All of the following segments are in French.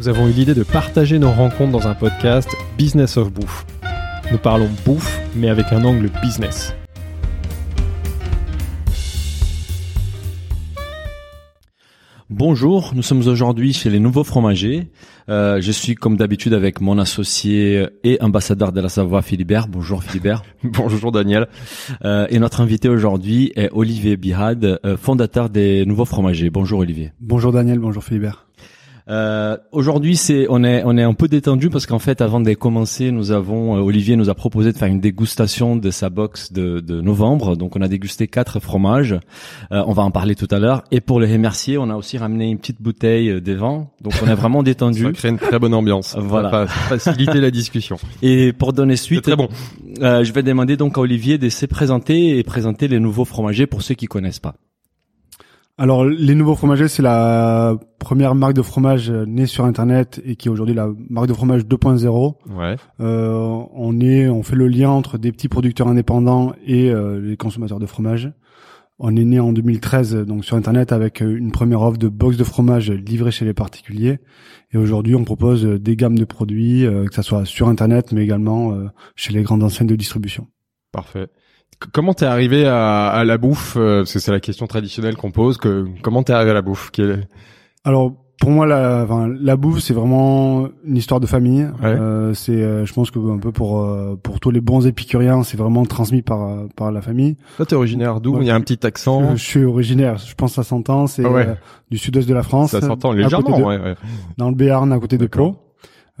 Nous avons eu l'idée de partager nos rencontres dans un podcast Business of Bouffe. Nous parlons bouffe, mais avec un angle business. Bonjour, nous sommes aujourd'hui chez les Nouveaux Fromagers. Euh, je suis comme d'habitude avec mon associé et ambassadeur de la Savoie, Philibert. Bonjour Philibert. Bonjour Daniel. Euh, et notre invité aujourd'hui est Olivier Bihad, euh, fondateur des Nouveaux Fromagers. Bonjour Olivier. Bonjour Daniel, bonjour Philibert. Euh, Aujourd'hui, c'est on est on est un peu détendu parce qu'en fait, avant de commencer, nous avons euh, Olivier nous a proposé de faire une dégustation de sa box de, de novembre. Donc, on a dégusté quatre fromages. Euh, on va en parler tout à l'heure. Et pour le remercier, on a aussi ramené une petite bouteille euh, des vins. Donc, on est vraiment détendu. Ça crée une très bonne ambiance. Voilà. Ça va faciliter la discussion. Et pour donner suite, très bon. euh, je vais demander donc à Olivier de se présenter et présenter les nouveaux fromagers pour ceux qui connaissent pas. Alors, les nouveaux fromagers, c'est la première marque de fromage née sur Internet et qui est aujourd'hui la marque de fromage 2.0. Ouais. Euh, on est, on fait le lien entre des petits producteurs indépendants et euh, les consommateurs de fromage. On est né en 2013 donc sur Internet avec euh, une première offre de box de fromage livrée chez les particuliers. Et aujourd'hui, on propose euh, des gammes de produits, euh, que ça soit sur Internet, mais également euh, chez les grandes enseignes de distribution. Parfait. Comment t'es arrivé à, à la bouffe euh, Parce que c'est la question traditionnelle qu'on pose. Que, comment t'es arrivé à la bouffe? Quel- Alors pour moi la, enfin, la bouffe c'est vraiment une histoire de famille. Ouais. Euh, c'est euh, je pense que un peu pour euh, pour tous les bons épicuriens c'est vraiment transmis par par la famille. Toi, t'es originaire d'où? Ouais. Il y a un petit accent. Je suis originaire, je pense que ça s'entend, c'est Ah ouais. euh, du sud-est de la France. Ça s'entend à légèrement. de- ouais, ouais. Dans le Béarn à côté de. Pau.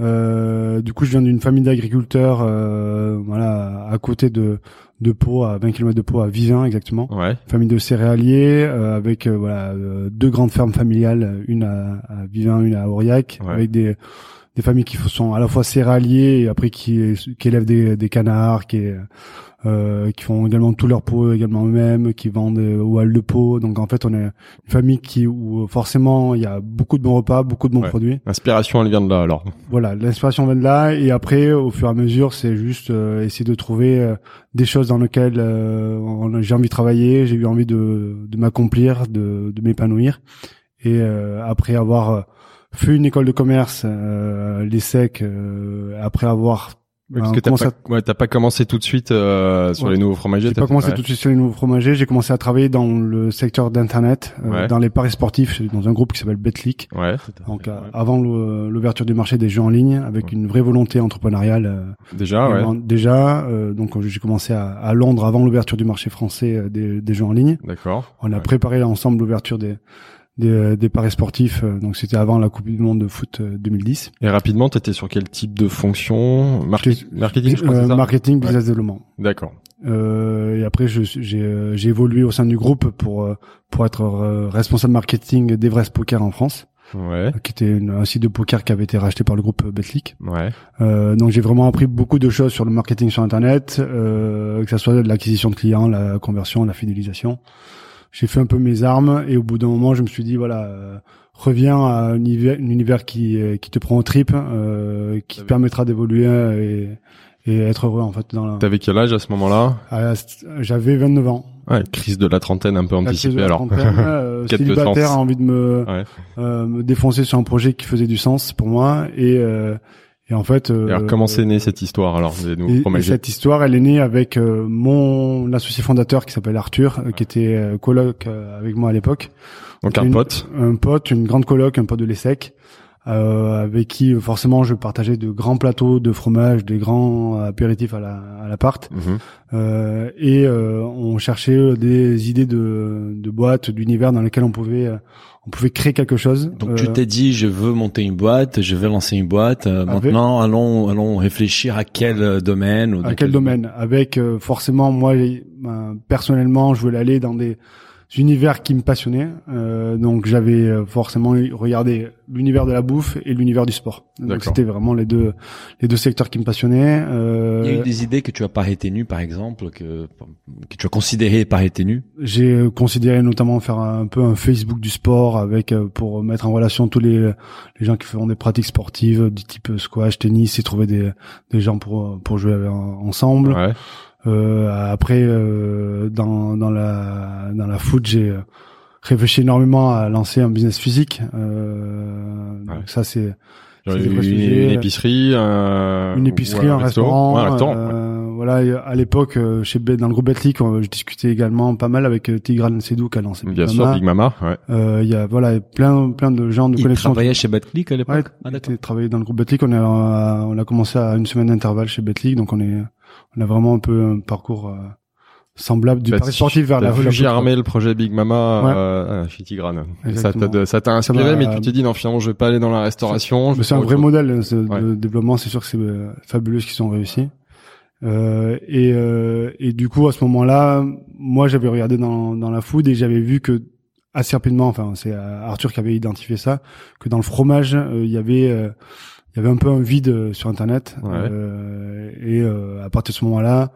Euh, du coup, je viens d'une famille d'agriculteurs, euh, voilà, à côté de de Pau, à 20 km de Pau, à Vivin exactement. Ouais. famille de céréaliers euh, avec euh, voilà euh, deux grandes fermes familiales, une à, à Vivin, une à Aurillac, Ouais. avec des des familles qui sont à la fois céréaliers et après qui qui élèvent des, des canards, qui euh, qui font également tout leur pot également eux-mêmes, qui vendent euh, aux halles de pot. Donc en fait, on est une famille qui où forcément il y a beaucoup de bons repas, beaucoup de bons Ouais. produits. L'inspiration, elle vient de là, alors. Voilà, l'inspiration vient de là et après, au fur et à mesure, c'est juste euh, essayer de trouver euh, des choses dans lesquelles euh, j'ai envie de travailler, j'ai eu envie de, de m'accomplir, de, de m'épanouir. Et euh, après avoir euh, fait une école de commerce, euh, l'ESSEC, euh, après avoir Oui, parce que t'as pas, ouais, t'as pas commencé tout de suite euh, sur Ouais. les nouveaux fromagers. J'ai t'as pas commencé ouais. tout de suite sur les nouveaux fromagers. J'ai commencé à travailler dans le secteur d'internet, euh, Ouais. dans les paris sportifs, dans un groupe qui s'appelle Betclic. Ouais. Donc euh, avant l'ouverture du marché des jeux en ligne, avec Ouais. une vraie volonté entrepreneuriale. euh, Déjà, ouais. Déjà, euh, donc j'ai commencé à, à Londres avant l'ouverture du marché français euh, des, des jeux en ligne. D'accord. On a Ouais. préparé ensemble l'ouverture des, des, des paris sportifs. euh, donc c'était avant la Coupe du Monde de foot euh, 2010. Et rapidement, t'étais sur quel type de fonction? Marketing, je crois, Euh, c'est ça? marketing, business développement. D'accord. Euh, et après, j'ai euh, j'ai évolué au sein du groupe pour euh, pour être euh, responsable marketing d'Everest Poker en France, Ouais. qui était une- un site de poker qui avait été racheté par le groupe Betclic. Ouais. Euh, donc j'ai vraiment appris beaucoup de choses sur le marketing sur Internet, euh, que ce soit de l'acquisition de clients, la conversion, la fidélisation. J'ai fait un peu mes armes et au bout d'un moment, je me suis dit voilà, euh, reviens à un univers, un univers qui euh, qui te prend au trip, euh, qui te permettra d'évoluer euh, et, et être heureux en fait. Dans la... T'avais quel âge à ce moment-là? Ah, J'avais 29 ans. Ouais, crise de la trentaine un peu anticipée alors. euh, célibataire, a envie de me, Ouais. euh, me défoncer sur un projet qui faisait du sens pour moi et euh, et en fait. euh, Et alors comment c'est né cette histoire alors nouveaux et, cette histoire, elle est née avec euh, mon associé fondateur qui s'appelle Arthur, euh, qui était euh, coloc euh, avec moi à l'époque. Donc un Une- pote. Un pote, une grande coloc, un pote de l'ESSEC, euh, avec qui forcément je partageais de grands plateaux de fromage, des grands apéritifs à la à l'appart. Euh, et euh, on cherchait des idées de, de boîtes, d'univers dans lesquels on pouvait euh, on pouvait créer quelque chose. Donc tu Euh, t'es dit, je veux monter une boîte, je veux lancer une boîte. euh, Avec- Maintenant, allons, allons réfléchir à quel euh, domaine. Ou à quel domaine Avec euh, forcément moi ben, personnellement je voulais aller dans des univers qui me passionnaient. Euh, donc j'avais euh, forcément regardé l'univers de la bouffe et l'univers du sport. Donc c'était vraiment les deux les deux secteurs qui me passionnaient. Euh, Il y a eu des idées que tu as pas retenu, par exemple, que, que tu as considéré pas retenu. J'ai considéré notamment faire un peu un Facebook du sport avec euh, pour mettre en relation tous les les gens qui font des pratiques sportives du type squash, tennis et trouver des des gens pour pour jouer avec- ensemble. Ouais. Euh, après, euh, dans, dans la dans la foot, j'ai euh, réfléchi énormément à lancer un business physique. Euh, Ouais. donc ça, c'est une, une épicerie, un, une épicerie, un restaurant. Ouais, un restaurant. ouais. euh, Voilà, à l'époque, chez dans le groupe Betclic, on- je discutais également pas mal avec Tigran Sedou qui a lancé Bien Big sûr, Mama. Big Mama. Ouais. Euh, Il y a voilà plein plein de gens de Il connexion. travaillait chez Batclick à l'époque? Ouais, ah, il travaillé dans le groupe Betclic. On a on a commencé à une semaine d'intervalle chez Betclic, donc on est on a vraiment un peu un parcours euh, semblable du Bah, pari tu- sportif vers la voulu la- germer le projet Big Mama Ouais. euh, chez Tigrane. Ça t'a ça t'a inspiré, Ça m'a- mais tu t'es dit non finalement je vais pas aller dans la restauration. c'est un vrai chose. modèle ce- Ouais. de développement. C'est sûr que c'est euh, fabuleux ce qu'ils ont réussi. Euh, et, euh, et du coup, à ce moment-là, moi, j'avais regardé dans, dans la food et j'avais vu que assez rapidement, enfin, c'est Arthur qui avait identifié ça, que dans le fromage, il y avait euh, il y avait un peu un vide euh, sur Internet. Ouais. Euh, et euh, à partir de ce moment-là,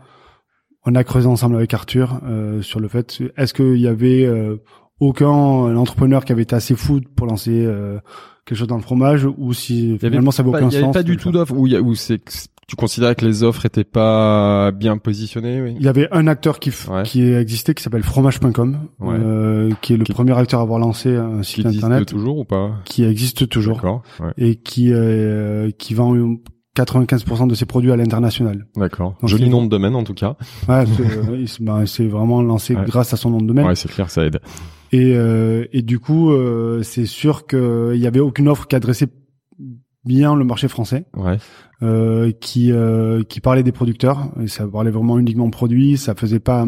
on a creusé ensemble avec Arthur euh, sur le fait est-ce qu'il y avait euh, aucun entrepreneur qui avait été assez fou pour lancer euh, quelque chose dans le fromage ou si y avait finalement ça avait pas, aucun il y avait sens pas du tout d'offre où c'est tu considérais que les offres étaient pas bien positionnées. Oui. Il y avait un acteur qui, Ouais. qui existait qui s'appelle fromage.com, Ouais. euh, qui est le Qui- premier acteur à avoir lancé un Qui site existe internet toujours ou pas qui existe toujours D'accord. Ouais. et qui euh, qui vend 95% de ses produits à l'international. D'accord. Joli nom de domaine en tout cas. Ouais, c'est euh, bah, vraiment lancé grâce à son nom de domaine. Ouais, c'est clair, ça aide. Et, euh, et du coup, euh, c'est sûr qu'il y avait aucune offre qui adressait bien le marché français, Ouais. Euh, qui euh, qui parlait des producteurs. Et ça parlait vraiment uniquement produits. Ça faisait pas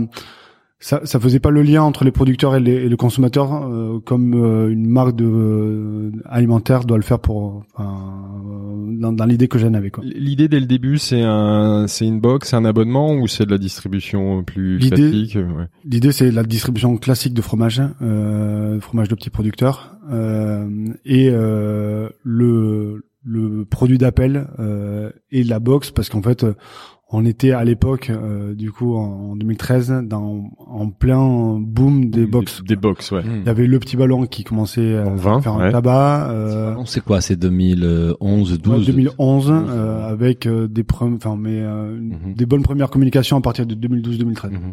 ça, ça faisait pas le lien entre les producteurs et, les, et le consommateur euh, comme euh, une marque de euh, alimentaire doit le faire pour euh, dans, dans l'idée que j'en avais quoi. L'idée dès le début, c'est un, c'est une box, c'est un abonnement ou c'est de la distribution plus classique ouais. L'idée, c'est la distribution classique de fromage, euh, fromage de petits producteurs, euh, et euh, le, le produit d'appel euh, et la box, parce qu'en fait, euh, on était à l'époque, euh, du coup, en, en 2013, dans, en plein boom des box. Des, des box, ouais. Il y avait le petit ballon qui commençait En à faire un ouais. tabac. Euh, c'est quoi? C'est 2011, 12 ouais, 2011, 12, euh, avec euh, des, enfin, mais euh, Mhm. des bonnes premières communications à partir de 2012-2013. Mhm.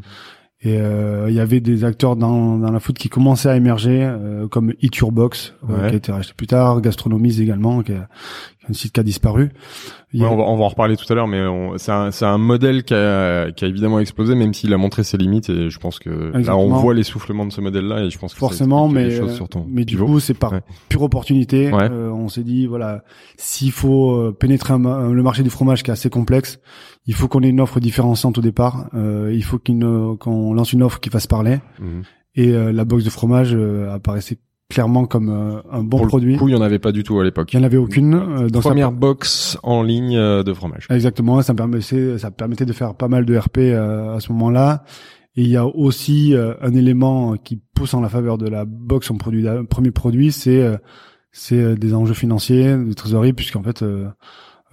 Et euh, il y avait des acteurs dans, dans la foot qui commençaient à émerger, euh, comme Eat Your Box, euh, Ouais. qui a été racheté plus tard, Gastronomies également, qui est, un site qui a disparu. Ouais, a- on, va, on va en reparler tout à l'heure, mais c'est un, un modèle qui a, qui a évidemment explosé, même s'il a montré ses limites. Et je pense que là, on Exactement. voit l'essoufflement de ce modèle-là, et je pense que forcément, mais euh, sur ton mais du coup, c'est par Ouais. pure opportunité. Euh, on s'est dit voilà, s'il faut euh, pénétrer un le marché du fromage qui est assez complexe, il faut qu'on ait une offre différenciante au départ. Euh, il faut qu'on lance une offre qui fasse parler. Mhm. Et euh, la box de fromage euh, apparaissait clairement comme euh, un bon Pour produit. le coup, il y en avait pas du tout à l'époque. Il n'y en avait aucune. euh, dans sa Première box en ligne euh, de fromage. Exactement, ça me permettait, ça permettait de faire pas mal de RP euh, à ce moment-là. Et il y a aussi euh, un élément qui pousse en la faveur de la box en produit, premier produit, c'est euh, c'est euh, des enjeux financiers, de trésorerie, puisqu'en fait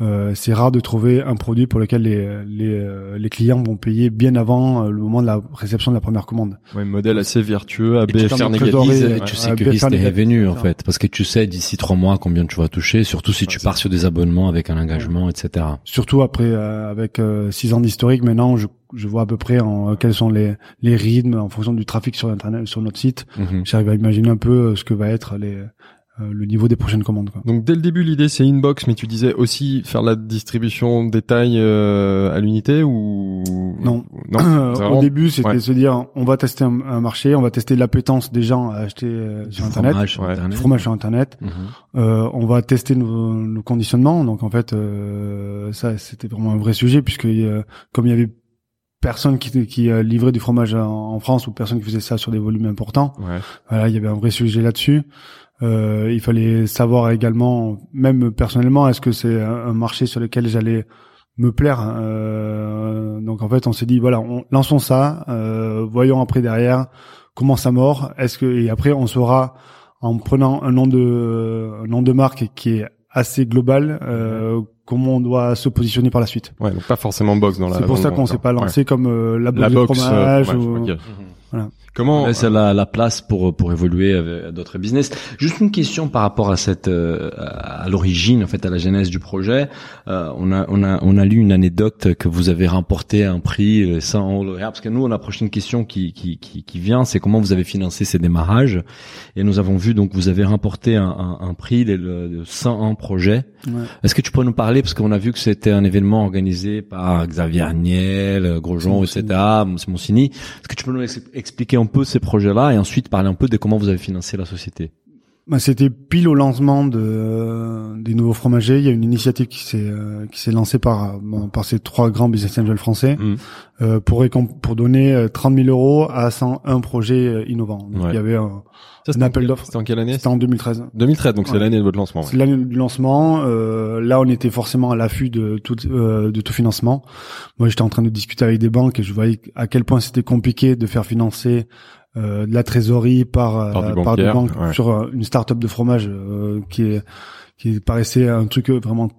euh, c'est rare de trouver un produit pour lequel les les, euh, les clients vont payer bien avant euh, le moment de la réception de la première commande. Ouais, modèle assez vertueux à Et tu sécurises, et tu tes revenus en fait, parce que tu sais d'ici trois mois combien tu vas toucher, surtout si tu pars sur des abonnements avec un engagement, etc. Surtout après euh, avec euh, six ans d'historique, maintenant je, je vois à peu près en, euh, quels sont les les rythmes en fonction du trafic sur internet sur notre site. Mhm. J'arrive à imaginer un peu euh, ce que va être les, le niveau des prochaines commandes. Quoi. Donc dès le début, l'idée c'est inbox, mais tu disais aussi faire la distribution détail euh, à l'unité ou Non. non. Euh, c'est Au vraiment- début, c'était ouais. se dire on va tester un, un marché, on va tester l'appétence des gens à acheter euh, sur Du internet, fromage sur Ouais. du internet. fromage sur internet. Mhm. Euh, on va tester nos, nos conditionnements. Donc en fait, euh, ça c'était vraiment un vrai sujet puisque euh, comme il y avait personne qui, qui euh, livrait du fromage en, en France ou personne qui faisait ça sur des volumes importants, Ouais. Voilà, il y avait un vrai sujet là-dessus. Euh, il fallait savoir également, même personnellement, est-ce que c'est un, marché sur lequel j'allais me plaire. Euh, donc en fait, on s'est dit voilà, on, lançons ça, euh, voyons après derrière comment ça mord Est-ce que et après on saura en prenant un nom de un nom de marque qui est assez global euh, comment on doit se positionner par la suite. Ouais, donc pas forcément box dans la. C'est pour ça dans- qu'on s'est pas ouais. lancé comme euh, la box La box. euh, fromage ouais, ou- ok. Voilà. Comment Ouais, c'est la, la place pour pour évoluer avec d'autres business. Juste une question par rapport à cette euh, à l'origine en fait à la genèse du projet. Euh, on a on a on a lu une anecdote que vous avez remporté un prix les 100 euros lauréats parce que nous on a la prochaine question qui qui qui, qui vient c'est comment vous avez financé ces démarrages et nous avons vu donc vous avez remporté un, un, un prix le, le 101 projet. Ouais. Est-ce que tu pourrais nous parler parce qu'on a vu que c'était un événement organisé par Xavier Agnel, Grosjean, etc. Monsini. Est-ce que tu peux nous ex- expliquer un peu ces projets-là et ensuite parler un peu de comment vous avez financé la société Bah, c'était pile au lancement de euh, des nouveaux fromagers. Il y a une initiative qui s'est euh, qui s'est lancée par euh, bon, par ces trois grands business angels français Mhm. euh, pour pour donner euh, 30 000 euros à 101 projets euh, innovants. Donc, Ouais. il y avait un, Ça, c'était un en appel d'offres. C'était en quelle année C'était en 2013. 2013, donc c'est Ouais. l'année de votre lancement. ouais. C'est l'année du lancement. Euh, là, on était forcément à l'affût de tout euh, de tout financement. Moi, j'étais en train de discuter avec des banques et je voyais à quel point c'était compliqué de faire financer euh, de la trésorerie par euh, Par du des bancaire, banques ouais. sur euh, une start-up de fromage euh, qui est qui paraissait un truc euh, vraiment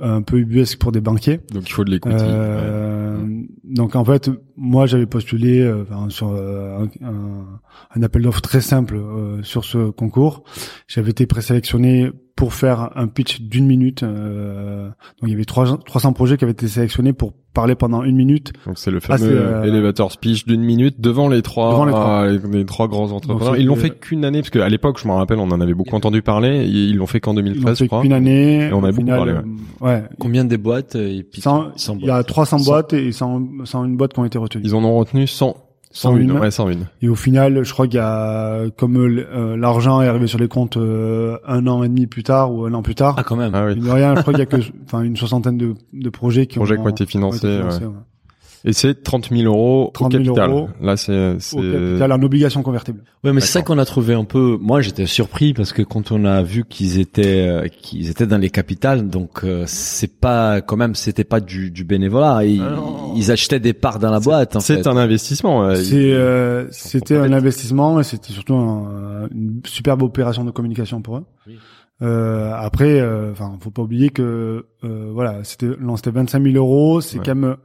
un peu ubuesque pour des banquiers. Donc il faut de l'écoute. ouais. Euh, Donc en fait, moi j'avais postulé euh, sur euh, un, un- un appel d'offres très simple euh, sur ce concours. J'avais été présélectionné pour faire un pitch d'une minute. euh, donc il y avait trois- 300 projets qui avaient été sélectionnés pour parler pendant une minute. Donc c'est le Ah, fameux euh, elevator speech d'une minute devant les trois, Devant les trois. les, les trois grands entrepreneurs. Donc, Ils l'ont fait qu'une année parce qu'à l'époque, je me rappelle, on en avait beaucoup entendu parler. Ils l'ont fait qu'en Ils l'ont 2013, je fait crois. qu'une année. Et on a Au beaucoup final, parlé, euh, ouais. Combien des boîtes euh, et puis 100 100 il y a boîtes? 300 100. boîtes et 100, 101 boîtes qui ont été retenues. Ils en ont retenu 100. 101, 101. ouais, 101. Et au final, je crois qu'il y a, comme euh, l'argent est arrivé sur les comptes euh, un an et demi plus tard ou un an plus tard, Ah quand même. Ah oui. rien, je crois qu'il y a que, enfin, une soixantaine de, de projets qui Projets ont, qui ont été ont financés. été financés, ouais. ouais. Et c'est 30 000 euros 30 au 000 capital. euros Là, c'est, Au capital, en obligation convertible. Ouais, mais c'est ça qu'on a trouvé un peu. Moi, j'étais surpris parce que quand on a vu qu'ils étaient euh, qu'ils étaient dans les capitales, donc euh, c'est pas quand même c'était pas du, du bénévolat. Ils, Ah ils achetaient des parts dans la boîte. En c'est fait. un investissement. C'est, euh, c'était un investissement et c'était surtout un- une superbe opération de communication pour eux. Oui. Euh, après, euh, enfin, faut pas oublier que, euh, voilà, c'était, non, c'était 25 000 euros. C'est Ouais. quand même,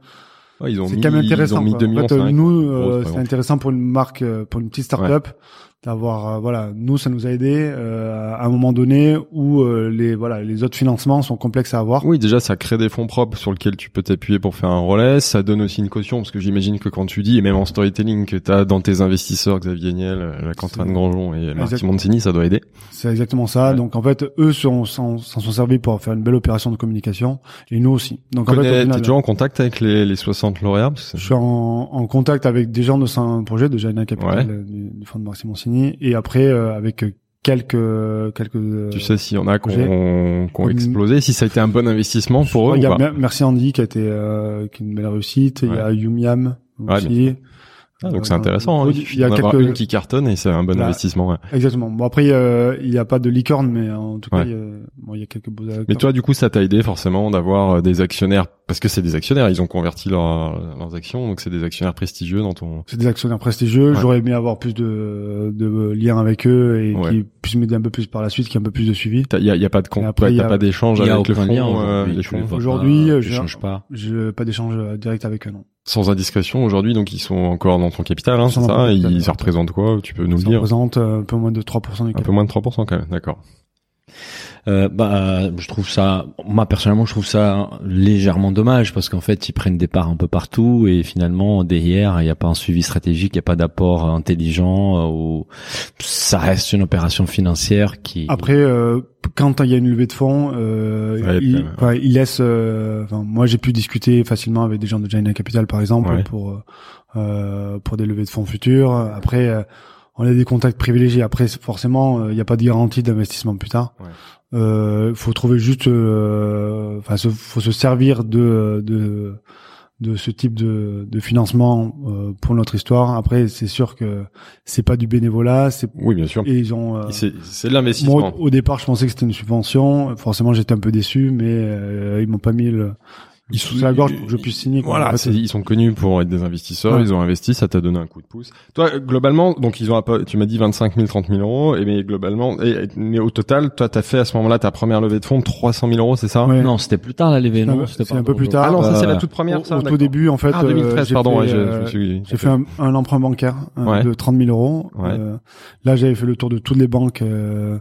Ouais, ils ont c'est quand même ils intéressant. ont mis quoi. 2 En millions fait, cinq, nous, euh, c'est intéressant pour une marque, euh, pour une petite start-up, d'avoir, euh, voilà, nous, ça nous a aidé euh, à un moment donné où euh, les, voilà, les autres financements sont complexes à avoir. Oui, déjà, ça crée des fonds propres sur lesquels tu peux t'appuyer pour faire un relais. Ça donne aussi une caution, parce que j'imagine que quand tu dis, et même en storytelling, que tu as dans tes investisseurs Xavier Niel, euh, la Quentin Grandjean et Marty. Montini, ça doit aider. C'est exactement ça. Ouais. Donc en fait, eux sont- s'en s'en sont servis pour faire une belle opération de communication et nous aussi. Donc en fait, Connais- final, T'es déjà en contact avec les, les 60 lauréats? Je suis en, en contact avec des gens de un projet de Jaina Capital Ouais. euh, du, du fonds de Marcy Et après euh, avec quelques quelques. euh, Tu sais s'il y en a qui projet. ont, qui ont Comme- explosé, si ça a été un bon investissement pour eux il y a Merci Andy qui a été euh, qui est une belle réussite. Il y a Yumiam Ouais, aussi. Ah, donc c'est Euh, intéressant. hein. il y a quelques- une qui cartonne et c'est un bon Là. investissement. ouais. Exactement. Bon après euh, il n'y a pas de licorne mais en tout cas il y a, bon, il y a quelques beaux acteurs. Mais toi, du coup, ça t'a aidé forcément d'avoir des actionnaires, parce que c'est des actionnaires, ils ont converti leur- leurs actions, donc c'est des actionnaires prestigieux dans ton. C'est des actionnaires prestigieux. Ouais. J'aurais aimé avoir plus de, de liens avec eux et Ouais. qui puissent m'aider un peu plus par la suite, qui un peu plus de suivi. Il y a, y a pas de compte, après, ouais, il y t'as a- pas d'échange avec le fonds, euh, aujourd'hui. pas, euh, tu j'ai- changes pas. Je pas d'échange euh, direct avec eux, non. Sans indiscrétion aujourd'hui, donc ils sont encore dans ton capital, hein, Ils c'est ça Ils capital, ça ouais. représente quoi Tu peux nous le dire représente euh, un peu moins de 3% du Un peu capital. moins de 3% quand même, d'accord. Euh, bah, je trouve ça, moi personnellement, je trouve ça légèrement dommage parce qu'en fait, ils prennent des parts un peu partout et finalement derrière, il n'y a pas un suivi stratégique, il n'y a pas d'apport intelligent euh, ou ça reste une opération financière qui. Après, euh, quand il y a une levée de fonds, euh, il, même, enfin, il laisse. euh, enfin, moi, j'ai pu discuter facilement avec des gens de Jaina Capital, par exemple, Ouais. pour euh, euh, pour des levées de fonds futures. Après, euh, on a des contacts privilégiés. Après, forcément, euh, il n'y a pas de garantie d'investissement plus tard. Ouais. Euh, faut trouver juste, euh, enfin, se- faut se servir de de de ce type de, de financement euh, pour notre histoire. Après, c'est sûr que c'est pas du bénévolat, c'est Oui, bien sûr. et ils ont. euh, C'est moi, l'investissement. au- au départ, je pensais que c'était une subvention. Forcément, j'étais un peu déçu, mais euh, ils m'ont pas mis le, Ils sous la gorge pour que je puisse signer. quoi. Voilà, En fait, ils sont connus pour être des investisseurs, Ouais. ils ont investi, ça t'a donné un coup de pouce. Toi, globalement, donc ils ont, un peu- tu m'as dit 25 000, 30 000 euros, et mais globalement, et, mais au total, toi, t'as fait à ce moment-là ta première levée de fonds de 300 000 euros, c'est ça? Ouais. Non, c'était plus tard la levée, C'est non un- C'était pas un peu plus tard. Ah non, ça c'est la Euh, toute première, au, ça. au tout début, en fait, Ah, 2013, euh, j'ai pardon, ouais, euh, j'ai fait un, un emprunt bancaire euh, de 30 000 euros. Euh, là, j'avais fait le tour de toutes les banques euh,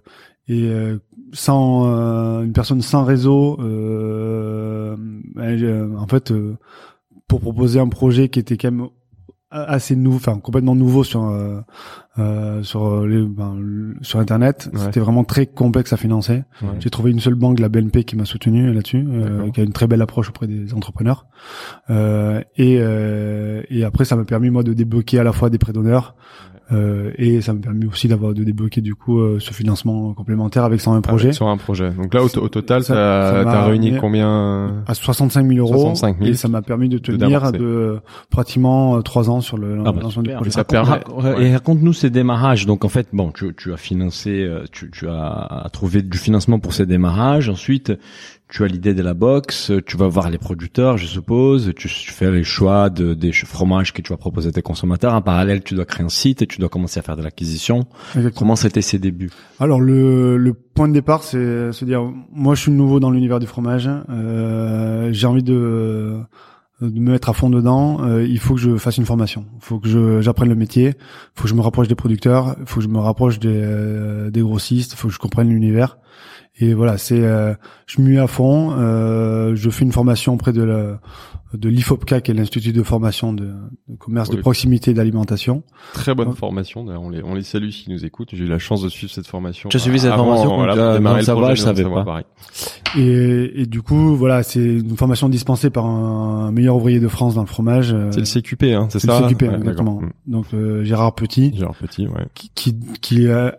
et euh, sans euh, une personne sans réseau, euh, ben, j'ai- en fait, euh, pour proposer un projet qui était quand même assez nouveau, enfin complètement nouveau sur euh, euh, sur les ben, sur internet. Ouais. C'était vraiment très complexe à financer. Ouais. J'ai trouvé une seule banque, la BNP, qui m'a soutenu là-dessus, euh, qui a une très belle approche auprès des entrepreneurs. Euh, et, euh, et après, ça m'a permis moi de débloquer à la fois des prêts d'honneur euh, et ça m'a permis aussi d'avoir de débloquer du coup euh, ce financement complémentaire avec 101 projets Avec- sur un projet. Donc là, au, au total, Ça- t'as ça t'as réuni combien à 65 000 euros 65 000 et ça m'a permis de tenir de, euh, pratiquement euh, trois ans sur le Ah bah, lancement du projet. ça Raconte- permet- ouais. Et raconte-nous ces démarrages. Donc en fait, bon, tu, tu as financé, euh, tu, tu as trouvé du financement pour ces démarrages. Ensuite, tu as l'idée de la box. Tu vas voir les producteurs, je suppose. Tu, tu fais les choix de, des fromages que tu vas proposer à tes consommateurs. En parallèle, tu dois créer un site et tu dois commencer à faire de l'acquisition. Comment c'était ses débuts? Alors le, le point de départ, c'est se dire, moi je suis nouveau dans l'univers du fromage, euh, j'ai envie de, de me mettre à fond dedans. euh, il faut que je fasse une formation, il faut que j'apprenne le métier, il faut que je me rapproche des producteurs, il faut que je me rapproche des, euh, des grossistes, il faut que je comprenne l'univers. Et voilà, c'est, euh, je m'y mets à fond. euh, je fais une formation auprès de la, de l'IFOPCA, qui est l'institut de formation de, de commerce Oui. de proximité et d'alimentation. Très bonne Ouais. formation. D'ailleurs, on les, on les salue s'ils nous écoutent. J'ai eu la chance de suivre cette formation. Tu as suivi cette formation voilà, quand pour projet, je savais pas. pareil. Et, et du coup, voilà, c'est une formation dispensée par un meilleur ouvrier de France dans le fromage. euh, C'est le CQP, hein, c'est ça le CQP, Ouais, exactement. d'accord. Donc euh, Gérard Petit, Mm. Gérard Petit, ouais. qui, qui, qui, euh,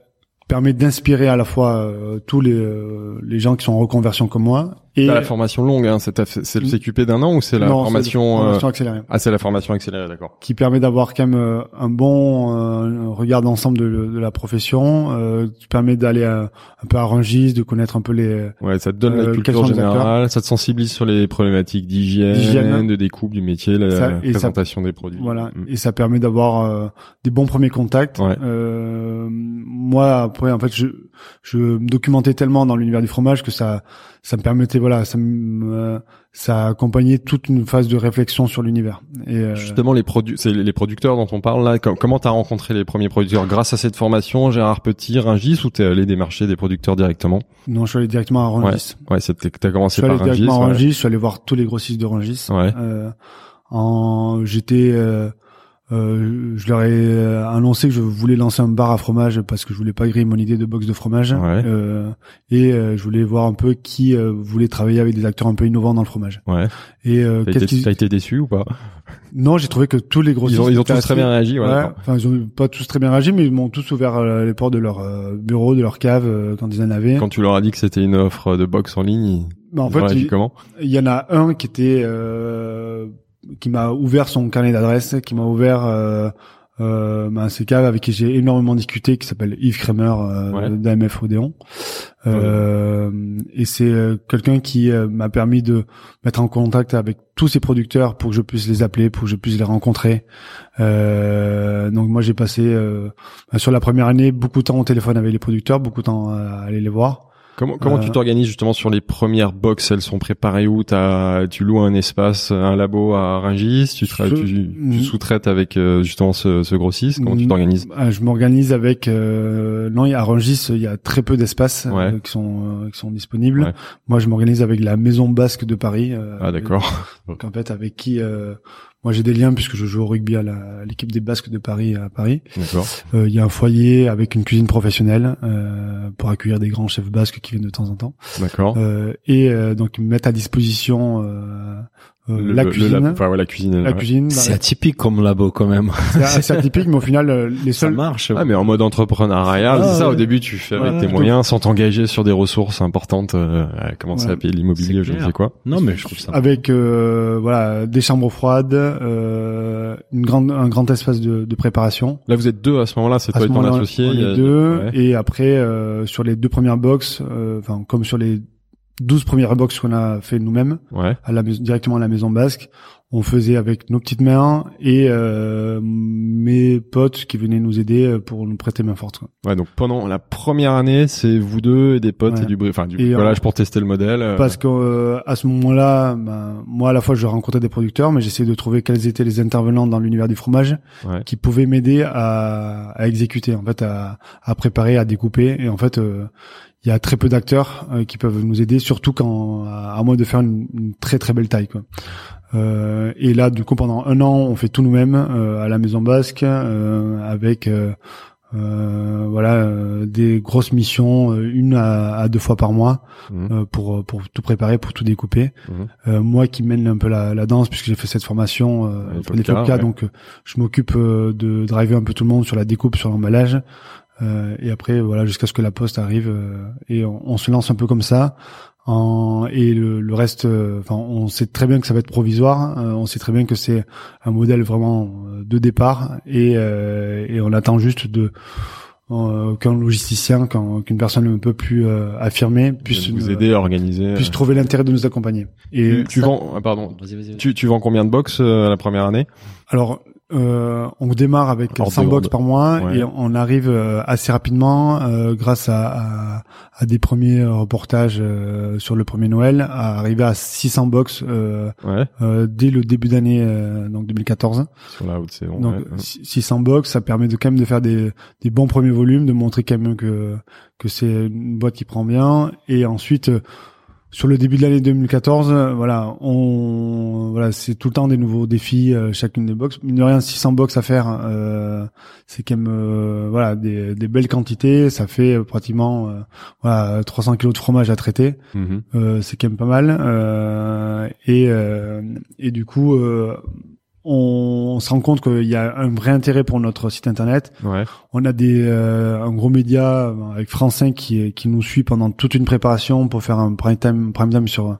permet d'inspirer à la fois euh, tous euh, les gens qui sont en reconversion comme moi. Et T'as la formation longue, hein, c'est c'est le CQP d'un an ou c'est la Non, formation, la euh, formation accélérée. Ah, c'est la formation accélérée, d'accord. qui permet d'avoir quand même euh, un bon euh, regard d'ensemble de, de la profession, euh, qui permet d'aller euh, un peu à Rungis, de connaître un peu les Ouais, ça te donne Euh, la culture générale, ça te sensibilise sur les problématiques d'hygiène, de découpe du métier, la Ça- et ça- présentation des produits. Voilà, Mm. et ça permet d'avoir euh, des bons premiers contacts. Ouais. Euh, moi, après, en fait, je, je me documentais tellement dans l'univers du fromage que ça, ça me permettait, voilà, ça me, ça accompagnait toute une phase de réflexion sur l'univers. Et euh, Justement, les produits, c'est les producteurs dont on parle là. com- Comment t'as rencontré les premiers producteurs? Grâce à cette formation, Gérard Petit, Ringis, ou t'es allé démarcher des producteurs directement? Non, je suis allé directement à Rungis. Ouais, c'était- t'as Je commencé suis allé par Ringis. directement à ouais. Rungis. Je suis allé voir tous les grossistes de Rungis. Ouais. Euh, en, j'étais, euh, euh, je leur ai euh, annoncé que je voulais lancer un bar à fromage parce que je voulais pas griller mon idée de box de fromage. Ouais. Euh, et euh, je voulais voir un peu qui euh, voulait travailler avec des acteurs un peu innovants dans le fromage. Ouais. Et euh, T'as qu'est-ce t'as été déçu ou pas non, j'ai trouvé que tous les grossistes Ils ont, ils ont tous très bien réagi. Ouais, Ouais, enfin, ils ont pas tous très bien réagi, mais ils m'ont tous ouvert les portes de leur bureau, de leur cave quand ils en avaient. Quand tu leur as dit que c'était une offre de box en ligne, ils, Mais en ils ont fait, réagi il- comment? Il y en a un qui était euh, qui m'a ouvert son carnet d'adresse, qui m'a ouvert euh, euh, ben, ses caves avec qui j'ai énormément discuté, qui s'appelle Yves euh, Ouais. d'AMF Odéon. Euh, et c'est euh, quelqu'un qui euh, m'a permis de mettre en contact avec tous ces producteurs pour que je puisse les appeler, pour que je puisse les rencontrer. Euh, donc moi j'ai passé euh, sur la première année beaucoup de temps au téléphone avec les producteurs, beaucoup de temps à aller les voir. Comment, comment tu Euh, t'organises justement sur les premières box Elles sont préparées où? T'as, tu loues un espace, un labo à Rungis? Tu, Je- tu, tu sous-traites avec euh, justement ce, ce grossiste? Comment tu t'organises? Ah, Je m'organise avec euh, non, il y a à Rungis, il y a très peu d'espaces Ouais. euh, qui sont qui sont disponibles. Ouais. Moi, je m'organise avec la Maison Basque de Paris. Ah d'accord. Donc en fait, avec qui euh, moi j'ai des liens puisque je joue au rugby à l'équipe des Basques de Paris à Paris. D'accord. Euh, Il y a un foyer avec une cuisine professionnelle euh, pour accueillir des grands chefs basques qui viennent de temps en temps. D'accord. Euh, et euh, donc ils me mettent à disposition Le- la le- cuisine. le lab- enfin ouais, la cuisine. la ouais. cuisine. C'est la- atypique comme labo quand même. C'est atypique, mais au final, euh, les Ça seuls marche. Ah mais en mode entrepreneurial, Ah, c'est ça. ouais. Au début, tu fais avec Ouais. tes moyens, sans t'engager sur des ressources importantes, euh, à commencer Ouais. à payer l'immobilier, je ne sais quoi. Non mais je trouve ça. avec euh, voilà des chambres froides, euh, une grande un grand espace de, de préparation. Là, vous êtes deux à ce moment-là. C'est toi et ton associé. on il y a- est deux ouais. et après euh, sur les deux premières box, euh, enfin comme sur les 12 premières box qu'on a fait nous-mêmes Ouais. à la maison, directement à la maison basque. On faisait avec nos petites mains et euh, mes potes qui venaient nous aider euh, pour nous prêter main forte. quoi. Ouais, donc pendant la première année, c'est vous deux et des potes Ouais. et du enfin du Et, bricolage euh, pour tester le modèle. euh, Parce que euh, à ce moment-là, ben, moi à la fois je rencontrais des producteurs, mais j'essayais de trouver quels étaient les intervenants dans l'univers du fromage Ouais. qui pouvaient m'aider à, à exécuter, en fait, à, à préparer, à découper. Et en fait, euh, il y a très peu d'acteurs euh, qui peuvent nous aider, surtout quand à, à moins de faire une, une très très belle taille. Quoi. Euh, et là, du coup, pendant un an, on fait tout nous-mêmes euh, à la Maison Basque, euh, avec euh, euh, voilà euh, des grosses missions, une à, à deux fois par mois, Mhm. euh, pour pour tout préparer, pour tout découper. Mhm. Euh, moi qui mène un peu la, la danse, puisque j'ai fait cette formation euh, des ouais. donc je m'occupe de driver un peu tout le monde sur la découpe, sur l'emballage. Euh, et après voilà jusqu'à ce que la poste arrive euh, et on, on se lance un peu comme ça en, et le, le reste euh, enfin on sait très bien que ça va être provisoire euh, on sait très bien que c'est un modèle vraiment euh, de départ et, euh, et on attend juste de euh, qu'un logisticien qu'un- qu'une personne un peu plus euh, affirmée puisse vous nous- aider à organiser. puisse trouver l'intérêt de nous accompagner et Tu, tu ça- vends, ah, pardon. Vas-y, vas-y. vas-y. Tu, tu vends combien de box euh, la première année? Alors, euh, on démarre avec Hors 100 de- box par mois Ouais. et on arrive euh, assez rapidement, euh, grâce à, à, à des premiers reportages euh, sur le premier Noël, à arriver à 600 box euh, Ouais. euh, dès le début d'année euh, donc 2014. Sur la haute saison. donc ouais. six- 600 box, ça permet de quand même de faire des, des bons premiers volumes, de montrer quand même que que c'est une boîte qui prend bien et ensuite euh, sur le début de l'année 2014, euh, voilà, on, voilà, c'est tout le temps des nouveaux défis, euh, chacune des box. Mine de rien, 600 box à faire, euh, c'est quand même, euh, voilà, des, des belles quantités. Ça fait pratiquement, voilà, 300 kilos de fromage à traiter. Mhm. Euh, c'est quand même pas mal. Euh, et, euh, et du coup, euh, on, se rend compte qu'il y a un vrai intérêt pour notre site internet. Ouais. On a des euh, un gros média euh, avec France 5 qui qui nous suit pendant toute une préparation pour faire un prime time prime time sur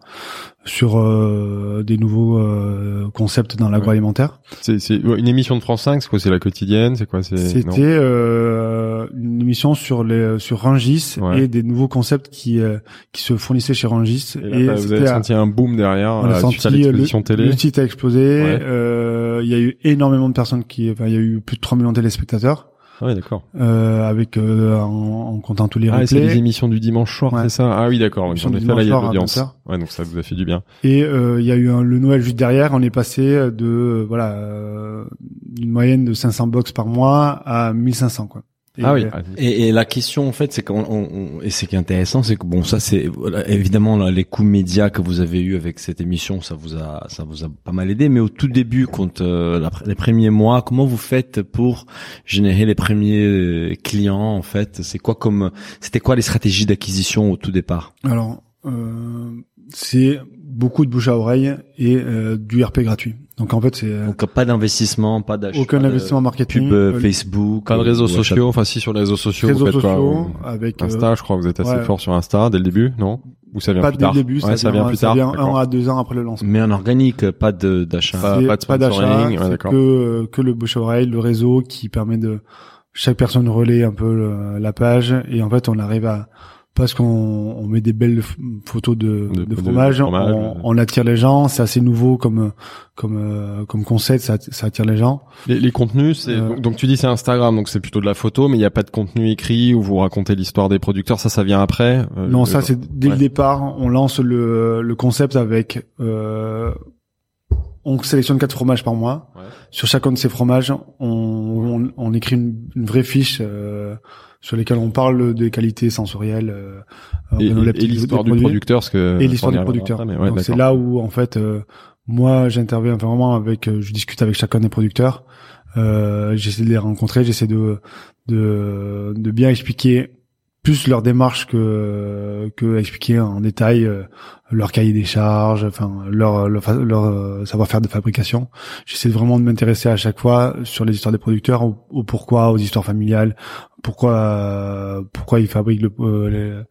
sur euh, des nouveaux euh, concepts dans l'agroalimentaire. C'est, une émission de France 5, c'est quoi C'est la quotidienne C'est quoi C'était euh, une émission sur les sur Ouais. et des nouveaux concepts qui euh, qui se fournissaient chez Rungis Et là, bah, vous avez senti un boom derrière on a euh, senti suite à le, l'exposition télé. le site a explosé. Ouais. euh, Il y a eu énormément de personnes qui, enfin, il y a eu plus de 3 millions de téléspectateurs Ah ouais, d'accord. euh, avec euh, en, en comptant tous les Ah, et c'est les émissions du dimanche soir, Ouais. c'est ça? Ah oui, d'accord. En du effet, là, il y a de l'audience. 20h. Ouais, donc ça vous a fait du bien. Et euh, il y a eu un- le Noël juste derrière. On est passé de euh, voilà euh, d'une moyenne de 500 box par mois à 1500 quoi. Et, ah oui. euh, Et, et la question en fait, c'est qu'on on- on- et c'est qui est intéressant, c'est que bon, ça c'est voilà, évidemment là, les coûts médias que vous avez eu avec cette émission, ça vous a ça vous a pas mal aidé. Mais au tout début, quand euh, la- les premiers mois, comment vous faites pour générer les premiers euh, clients en fait? C'est quoi comme c'était quoi les stratégies d'acquisition au tout départ? Alors euh, c'est beaucoup de bouche à oreille et euh, du RP gratuit. Donc en fait c'est euh, Donc pas d'investissement, pas d'achat, aucun investissement marketing, pub euh, euh, Facebook, Pas de réseaux sociaux. Enfin, si sur les réseaux sociaux, réseaux vous faites quoi sociaux Ou- avec euh, Insta, je crois que vous êtes assez ouais. fort sur Insta dès le début, non Ou ça vient pas plus dès tard le début, Ouais, ça, vient, plus ça tard. vient un à deux ans après le lancement. Mais en organique, pas de d'achat. Pas- pas de pas d'achat, sponsoring, ouais, c'est d'accord. que euh, que le bouche à oreille, le réseau qui permet de chaque personne relaie un peu le- la page et en fait on arrive à parce qu'on on met des belles photos de, De- de, fromage, on, euh. on attire les gens, c'est assez nouveau comme comme euh, comme concept, ça, ça attire les gens. Les, les contenus, c'est Euh, donc, tu dis c'est Instagram, donc c'est plutôt de la photo, mais il n'y a pas de contenu écrit où vous racontez l'histoire des producteurs. Ça, ça vient après. euh, non, ça c'est dès ouais. le départ, on lance le le concept avec euh, on sélectionne quatre fromages par mois. Ouais. Sur chacun de ces fromages, on, on, on écrit une, une vraie fiche euh, sur lesquelles on parle des qualités sensorielles, euh, Et, organoleptiques et des l'histoire du produits, producteur, parce que et l'histoire du producteur. après, mais ouais, Donc c'est là où en fait euh, moi j'interviens vraiment avec, euh, je discute avec chacun des producteurs. Euh, j'essaie de les rencontrer, j'essaie de, de de bien expliquer plus leur démarche que que expliquer en détail euh, leur cahier des charges, enfin leur leur, fa- leur, euh, savoir-faire de fabrication. J'essaie vraiment de m'intéresser à chaque fois sur les histoires des producteurs, au, au pourquoi, aux histoires familiales, pourquoi pourquoi ils fabriquent le, euh, les,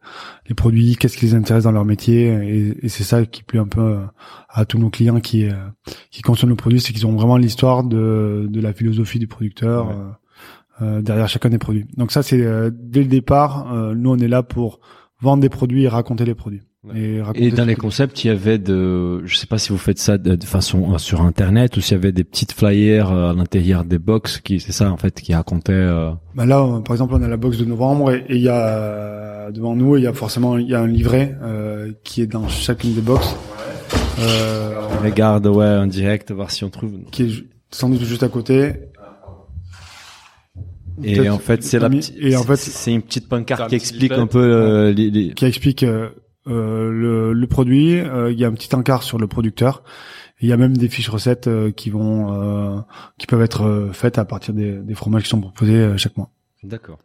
les produits, qu'est-ce qui les intéresse dans leur métier, et, et c'est ça qui plaît un peu euh, à tous nos clients qui euh, qui consomment nos produits, c'est qu'ils ont vraiment l'histoire de de la philosophie du producteur. Ouais. euh, derrière chacun des produits. Donc ça, c'est euh, dès le départ, euh, nous on est là pour vendre des produits et raconter les produits. Et, Et dans les concepts, il y avait de, je sais pas si vous faites ça de, de façon euh, sur internet ou s'il y avait des petites flyers euh, à l'intérieur des box qui, c'est ça en fait, qui racontaient. euh, Bah là, euh, par exemple, on a la box de novembre et et il y a euh, devant nous, il y a forcément il y a un livret euh, qui est dans chacune des boxes, euh, on regarde ouais en direct voir si on trouve. qui est sans doute juste à côté. Et en fait, c'est la petite, et en fait- c'est une petite pancarte qui explique un peu euh, les, les- qui explique euh, euh, le, le produit. Euh, Il y a un petit encart sur le producteur. Il y a même des fiches recettes euh, qui vont, euh, qui peuvent être euh, faites à partir des, des fromages qui sont proposés euh, chaque mois. D'accord.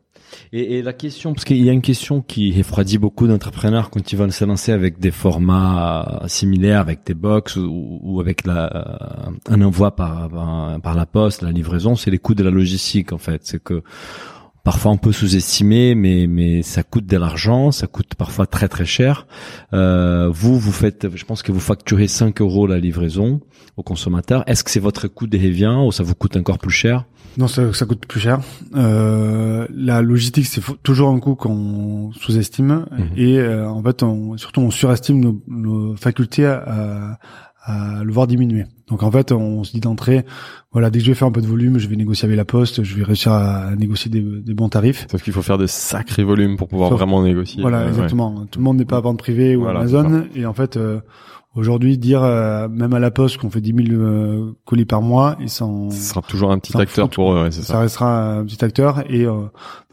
Et, et la question, parce qu'il y a une question qui effroidit beaucoup d'entrepreneurs quand ils veulent se lancer avec des formats euh, similaires, avec des box ou, ou avec la, euh, un envoi par, par, par la poste, la livraison, c'est les coûts de la logistique en fait. C'est que parfois on peut sous-estimer, mais mais ça coûte de l'argent, ça coûte parfois très très cher. Euh, vous, vous faites, je pense que vous facturez 5 euros la livraison au consommateur. Est-ce que c'est votre coût des revient ou ça vous coûte encore plus cher? Non, ça, ça coûte plus cher. Euh, la logistique, c'est toujours un coût qu'on sous-estime Mhm. et euh, en fait, on, surtout, on surestime nos, nos facultés à, à le voir diminuer. Donc en fait, on se dit d'entrée, voilà, dès que je vais faire un peu de volume, je vais négocier avec la Poste, je vais réussir à négocier des, des bons tarifs. Sauf qu'il faut faire de sacrés volumes pour pouvoir Sauf- vraiment négocier. Voilà, Euh, ouais. exactement. Tout le monde n'est pas à vente privée ou Voilà, Amazon. Et en fait, euh, aujourd'hui, dire euh, même à la Poste qu'on fait 10 000 euh, colis par mois, ils sont Ce sera toujours un petit acteur pour eux, ouais, c'est ça. ça. restera un petit acteur et euh,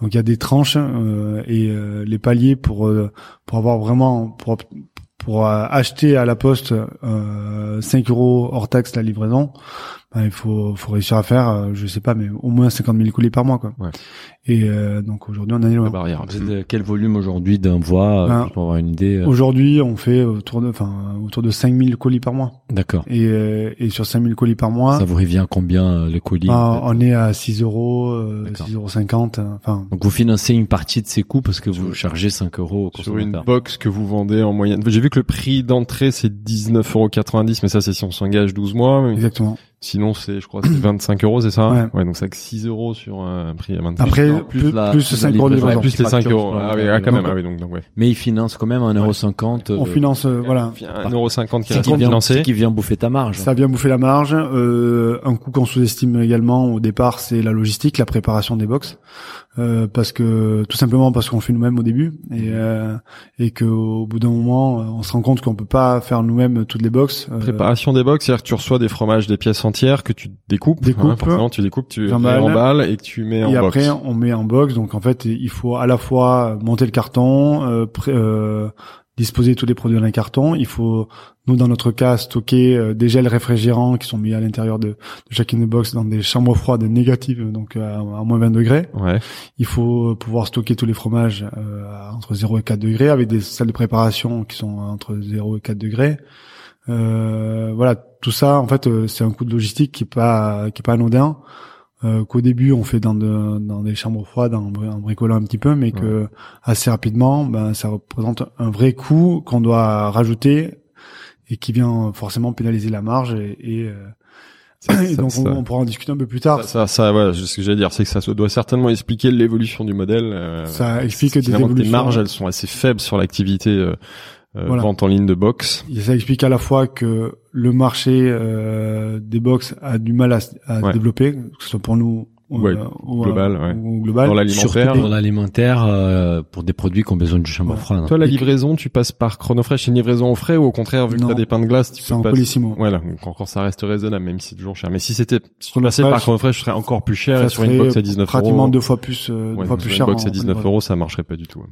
donc il y a des tranches euh, et euh, les paliers pour euh, pour avoir vraiment pour pour euh, acheter à la poste euh, 5 euros hors taxe la livraison ben, il faut faut réussir à faire euh, je sais pas mais au moins 50 000 colis par mois quoi Ouais. Et euh, donc aujourd'hui on en est La barrière. Vous êtes quel volume aujourd'hui d'envoi euh, Ben, pour avoir une idée euh, aujourd'hui on fait autour de enfin autour de 5 000 colis par mois D'accord. et euh, et sur 5 000 colis par mois Ça vous revient à combien les colis ben, en fait on est à 6 euros euh, D'accord. 6 euros 50 enfin Donc vous financez une partie de ces coûts parce que vous chargez 5 euros au Sur une box que vous vendez en moyenne. J'ai vu que le prix d'entrée c'est 19,90€, mais ça c'est si on s'engage 12 mois. mais exactement Sinon c'est, je crois, c'est 25 euros, c'est ça? Ouais. donc c'est que 6 euros sur un prix à 25 Après, plus, plus plus, la- plus la 5 euros de livraison. livraison. plus les 5 facture euros. Ah oui, ah, quand même, ah oui, donc, donc ouais. Mais ils financent quand même 1,50€. On finance, euh, voilà. 1,50€ qui qui reste vient, financé. qui vient bouffer ta marge. Ça a bien bouffé la marge. Euh, un coût qu'on sous-estime également au départ, c'est la logistique, la préparation des box, euh, parce que tout simplement parce qu'on fait nous-mêmes au début et euh, et que au bout d'un moment, euh, on se rend compte qu'on peut pas faire nous-mêmes toutes les box. Euh, Préparation des box, c'est-à-dire que tu reçois des fromages, des pièces entières que tu découpes. Découpes. hein, forcément, tu découpes, tu emballes et que tu mets en et box. après, on met en box. Donc en fait, il faut à la fois monter le carton, euh, pré- euh, disposer tous les produits dans un carton. Il faut, nous dans notre cas, stocker euh, des gels réfrigérants qui sont mis à l'intérieur de, de chacune des box dans des chambres froides négatives, donc à, à moins 20 degrés. Ouais. Il faut pouvoir stocker tous les fromages euh, entre 0 et 4 degrés avec des salles de préparation qui sont entre 0 et 4 degrés. Euh, voilà, tout ça, en fait, euh, c'est un coût de logistique qui est pas qui est pas anodin. Euh, qu'au début on fait dans, de- dans des chambres froides en, en bricolant un petit peu, mais que assez rapidement, ben ça représente un vrai coût qu'on doit rajouter et qui vient forcément pénaliser la marge et, et, euh, et Ça- donc ça- on, on pourra en discuter un peu plus tard. Ça, ça, ça, ouais, ce que j'allais dire, c'est que ça doit certainement expliquer l'évolution du modèle. euh, Ça explique des que tes évolutions. marges, elles sont assez faibles sur l'activité euh, euh, Voilà. vente en ligne de box. Et ça explique à la fois que le marché euh, des box a du mal à, à Ouais. se développer, que ce soit pour nous ou, Ouais, euh, ou, global, euh, ouais. ou global. Dans l'alimentaire. dans l'alimentaire, euh, pour des produits qui ont besoin de chambre Ouais. froide. hein. Toi, la que- livraison, tu passes par Chronofresh, c'est une livraison au frais ou au contraire, vu que Non. t'as des pains de glace, tu C'est peux en passer-. Voilà, donc encore ça reste raisonnable, même si c'est toujours cher. Mais si c'était, si tu passais par Chronofresh, ce serait encore plus cher, et sur une box à 19 pratiquement euros. deux fois plus, euh, deux fois sur plus une cher. box en- à 19 euros, ça marcherait pas du tout.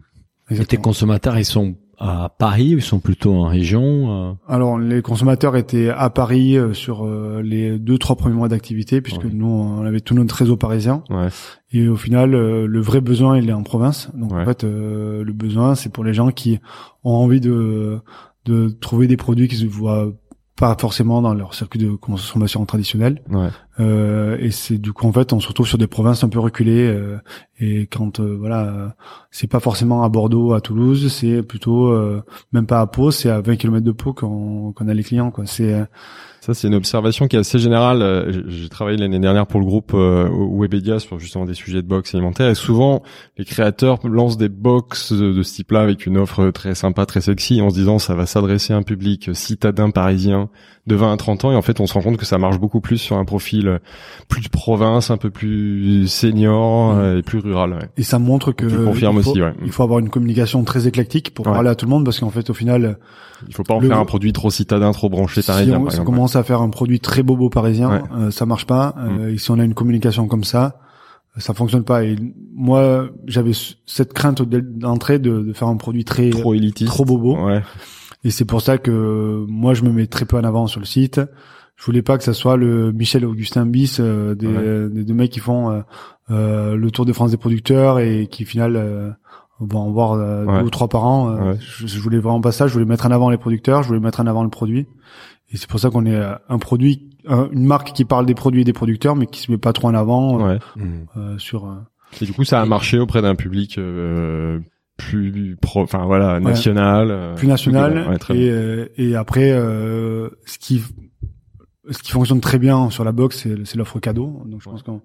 Et tes consommateurs, ils sont à Paris ou ils sont plutôt en région euh Alors les consommateurs étaient à Paris euh, sur euh, les deux trois premiers mois d'activité puisque Ouais. nous on avait tout notre réseau parisien Ouais. et au final euh, le vrai besoin il est en province donc Ouais. en fait euh, le besoin c'est pour les gens qui ont envie de de trouver des produits qui se voient pas forcément dans leur circuit de consommation traditionnel Ouais. euh, et c'est du coup en fait on se retrouve sur des provinces un peu reculées euh, Et quand euh, voilà, euh, c'est pas forcément à Bordeaux, à Toulouse, c'est plutôt euh, même pas à Pau, c'est à 20 km de Pau qu'on qu'on a les clients quoi. C'est euh, Ça, c'est une observation qui est assez générale. Euh, J'ai travaillé l'année dernière pour le groupe euh, Webedia sur justement des sujets de box alimentaire. Et souvent, les créateurs lancent des box de, ce type-là avec une offre très sympa, très sexy, en se disant ça va s'adresser à un public citadin parisien de 20 à 30 ans. Et en fait, on se rend compte que ça marche beaucoup plus sur un profil euh, plus de province, un peu plus senior Mm. euh, et plus rural. Ouais. et ça montre que il faut, aussi, ouais. il faut avoir une communication très éclectique pour parler à tout le monde parce qu'en fait au final Il faut pas en Le- faire un produit trop citadin, trop branché si parisien. on, par si on commence à faire un produit très bobo parisien. Mm. euh, ça marche pas. Euh, et si on a une communication comme ça, ça fonctionne pas. Et moi, j'avais cette crainte d'entrée de, de faire un produit très Trop élitiste. trop bobo. Ouais. Et c'est pour ça que moi, je me mets très peu en avant sur le site. Je voulais pas que ça soit le Michel Augustin bis euh, des, Ouais. des deux mecs qui font euh, euh, le Tour de France des producteurs et qui, au final, euh, vont en voir euh, Ouais. deux ou trois par an. Ouais. je, je voulais vraiment pas ça. Je voulais mettre en avant les producteurs. Je voulais mettre en avant le produit. Et c'est pour ça qu'on est un produit, un- une marque qui parle des produits et des producteurs, mais qui se met pas trop en avant euh, Ouais. euh, sur. euh, Et du coup, ça a marché auprès d'un public euh, plus pro, enfin voilà, national, euh, plus national. Ouais, et, euh, et après euh, ce qui ce qui fonctionne très bien sur la box c'est l'offre cadeau. Donc je pense qu'on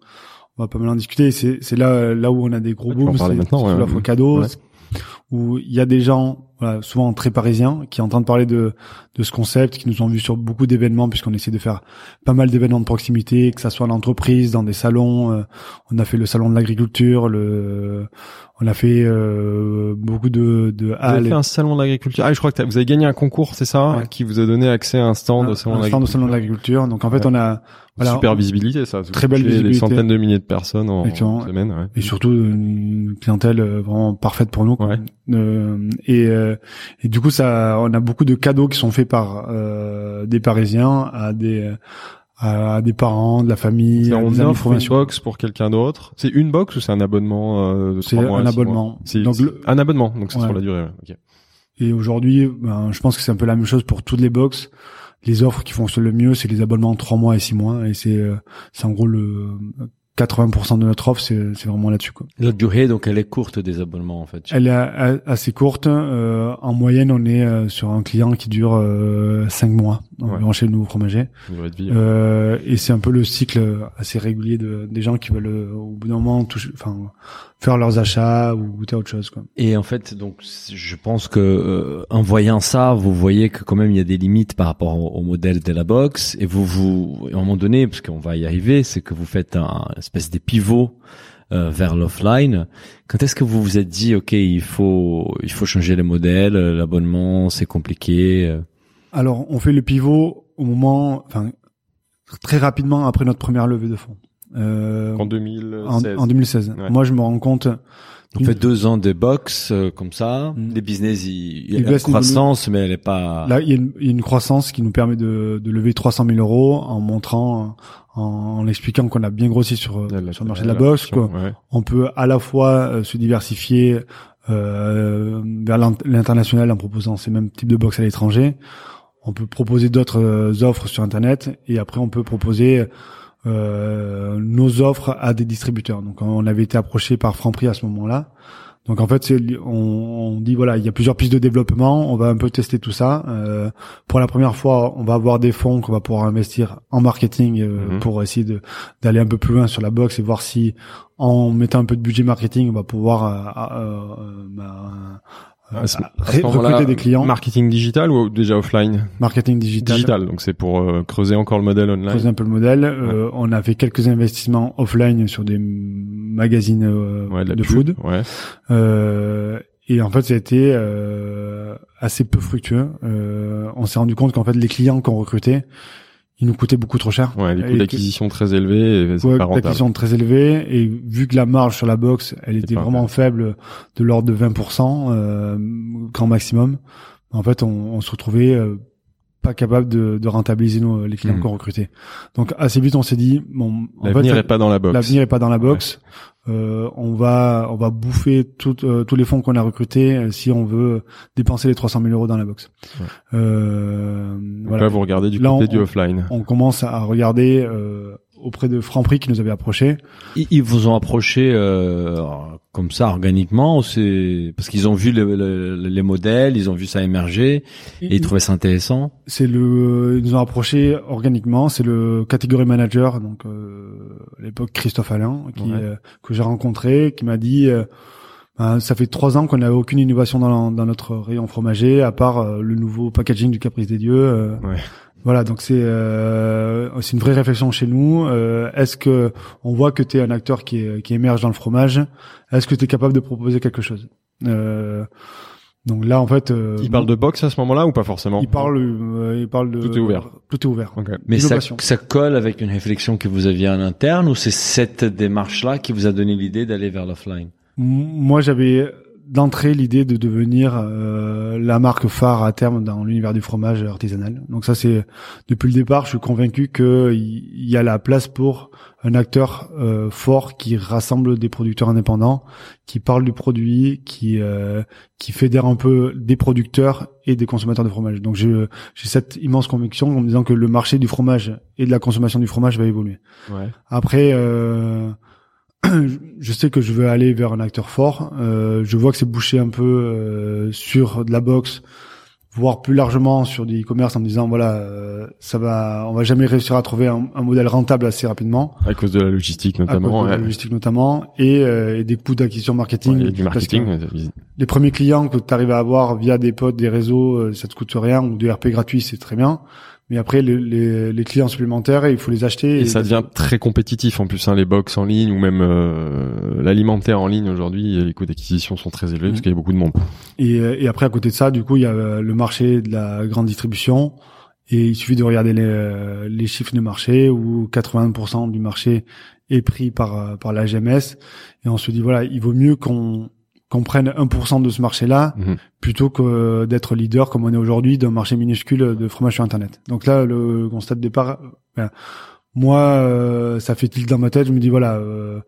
on va pas mal en discuter. C'est c'est là là où on a des gros booms c'est l'offre cadeau. Où il y a des gens voilà, souvent très parisiens qui entendent parler de de ce concept qui nous ont vu sur beaucoup d'événements puisqu'on essaie de faire pas mal d'événements de proximité que ça soit en entreprise dans des salons euh, on a fait le salon de l'agriculture le on a fait euh, beaucoup de de Vous avez halles fait un salon de l'agriculture. Ah, je crois que vous avez gagné un concours, c'est ça, Ouais. qui vous a donné accès à un stand un, au salon de un stand au l'agriculture. salon de l'agriculture. Donc en fait, Ouais. on a voilà, Super visibilité, ça. Très belle visibilité. Des centaines de milliers de personnes en, en semaine. Ouais. et surtout une clientèle euh, vraiment parfaite pour nous. quoi. Ouais. Euh, et, euh, et du coup, ça, on a beaucoup de cadeaux qui sont faits par euh, des Parisiens à des à des parents, de la famille, on des offre une box pour quelqu'un d'autre. C'est une box ou c'est un abonnement euh, de C'est un abonnement. C'est le- un abonnement, donc c'est Ouais. sur la durée. ouais. Ok. Et aujourd'hui, ben, je pense que c'est un peu la même chose pour toutes les box. Les offres qui fonctionnent le mieux, c'est les abonnements 3 mois et 6 mois. Et c'est euh, c'est en gros le 80% de notre offre, c'est c'est vraiment là-dessus. quoi. La durée, donc, elle est courte des abonnements, en fait. Elle est assez courte. Euh, en moyenne, on est euh, sur un client qui dure euh, 5 mois environ chez le nouveau fromager. De vie. Euh, et c'est un peu le cycle assez régulier de, des gens qui veulent au bout d'un moment toucher, enfin, faire leurs achats ou goûter à autre chose. Quoi. Et en fait, donc, je pense que euh, en voyant ça, vous voyez que quand même il y a des limites par rapport au, au modèle de la box. Et vous, vous, à un moment donné, parce qu'on va y arriver, c'est que vous faites un espèce de pivot euh, vers l'offline. Quand est-ce que vous vous êtes dit, ok, il faut, il faut changer le modèle, euh, l'abonnement, c'est compliqué. euh. Alors, on fait le pivot au moment, enfin, très rapidement après notre première levée de fonds. Euh, En 2016. en, en 2016. Ouais. Moi, je me rends compte. On fait deux ans de box euh, comme ça. Mm. Les business, il, y a une croissance, mais elle est pas. Là, il y, a une, il y a une croissance qui nous permet de, de lever 300 000 euros en montrant, en, en expliquant qu'on a bien grossi sur, la- le marché de la boxe. Quoi. Ouais. On peut à la fois euh, se diversifier euh, vers l'int- l'international en proposant ces mêmes types de box à l'étranger. On peut proposer d'autres euh, offres sur Internet et après on peut proposer euh, nos offres à des distributeurs. Donc on avait été approché par Franprix à ce moment-là. Donc en fait, on, on dit voilà, il y a plusieurs pistes de développement. On va un peu tester tout ça. Euh, pour la première fois, on va avoir des fonds qu'on va pouvoir investir en marketing euh, Mhm. pour essayer d'aller un peu plus loin sur la box et voir si en mettant un peu de budget marketing, on va pouvoir euh, euh, euh, bah, euh, À ce- à ce ré- moment-là, recruter des clients. Marketing digital ou déjà offline marketing digital. Digital, donc c'est pour euh, creuser encore le modèle online. creuser un peu le modèle. Euh, on a fait quelques investissements offline sur des magazines euh, Ouais, de, de food. Ouais. Euh, et en fait, ça a été euh, assez peu fructueux. Euh, on s'est rendu compte qu'en fait, les clients qu'on recrutait, ils nous coûtaient beaucoup trop cher. Ouais, des Et coûts d'acquisition très élevés et Ouais, pas d'acquisition très élevés et vu que la marge sur la box, elle était vraiment faible, de l'ordre de 20% euh, grand maximum. En fait, on, on se retrouvait euh, pas capable de, de rentabiliser nos, les clients Mhm. qu'on recrutait. Donc assez vite, on s'est dit bon, en L'avenir fait, est pas dans la box. L'avenir est pas dans la box. Euh, on va on va bouffer tout, euh, tous les fonds qu'on a recrutés euh, si on veut dépenser les 300 000 euros dans la box. Ouais. Euh, voilà. là, vous regardez du Là, côté on- du offline. On commence à regarder euh, auprès de Franprix qui nous avait approché. Ils, vous ont approché euh, comme ça organiquement ou c'est parce qu'ils ont vu le- le- les modèles, ils ont vu ça émerger et ils trouvaient ça intéressant? C'est le, ils nous ont approché organiquement. C'est le catégorie manager, donc euh, à l'époque Christophe Alain, qui, Ouais. euh, que j'ai rencontré, qui m'a dit, euh, Ben, ça fait trois ans qu'on n'avait aucune innovation dans, dans notre rayon fromager, à part euh, le nouveau packaging du Caprice des Dieux. euh, Ouais. Voilà, donc c'est euh, c'est une vraie réflexion chez nous. Euh, Est-ce que on voit que tu es un acteur qui, est- qui émerge dans le fromage Est-ce que tu es capable de proposer quelque chose? Euh, Donc là, en fait, euh, Il parle de box à ce moment-là ou pas forcément? il parle, euh, il parle de Tout est ouvert. Tout est ouvert. Mais ça, ça colle avec une réflexion que vous aviez en interne ou c'est cette démarche-là qui vous a donné l'idée d'aller vers l'offline? Moi, j'avais d'entrée l'idée de devenir euh, la marque phare à terme dans l'univers du fromage artisanal. Donc ça, c'est depuis le départ, je suis convaincu qu'il y a la place pour un acteur euh, fort qui rassemble des producteurs indépendants, qui parle du produit, qui euh, qui fédère un peu des producteurs et des consommateurs de fromage. Donc j'ai cette immense conviction en me disant que le marché du fromage et de la consommation du fromage va évoluer. Ouais. Après, euh, je sais que je veux aller vers un acteur fort. Euh, je vois que c'est bouché un peu euh, sur de la boxe, voire plus largement sur du e-commerce en me disant voilà, euh, ça va, on va jamais réussir à trouver un, un modèle rentable assez rapidement, À cause de la logistique à cause notamment. de la logistique notamment, et, euh, et des coûts d'acquisition marketing. Ouais, et du marketing. les premiers clients que tu arrives à avoir via des potes, des réseaux, euh, ça te coûte rien, ou du RP gratuit, c'est très bien. Mais après, les, les, les clients supplémentaires, il faut les acheter. Et ça devient très compétitif en plus, hein, les box en ligne ou même euh, l'alimentaire en ligne aujourd'hui, les coûts d'acquisition sont très élevés Mhm. parce qu'il y a beaucoup de monde. Et, euh, et après, à côté de ça, du coup, il y a euh, le marché de la grande distribution. Et il suffit de regarder les, euh, les chiffres de marché où 80% du marché est pris par, par la GMS. Et on se dit, voilà, il vaut mieux qu'on qu'on prenne 1% de ce marché-là Mhm. plutôt que d'être leader comme on est aujourd'hui d'un marché minuscule de fromage sur Internet. Donc là, le constat de départ, ben, moi, euh, ça fait tilt dans ma tête. Je me dis, voilà, euh,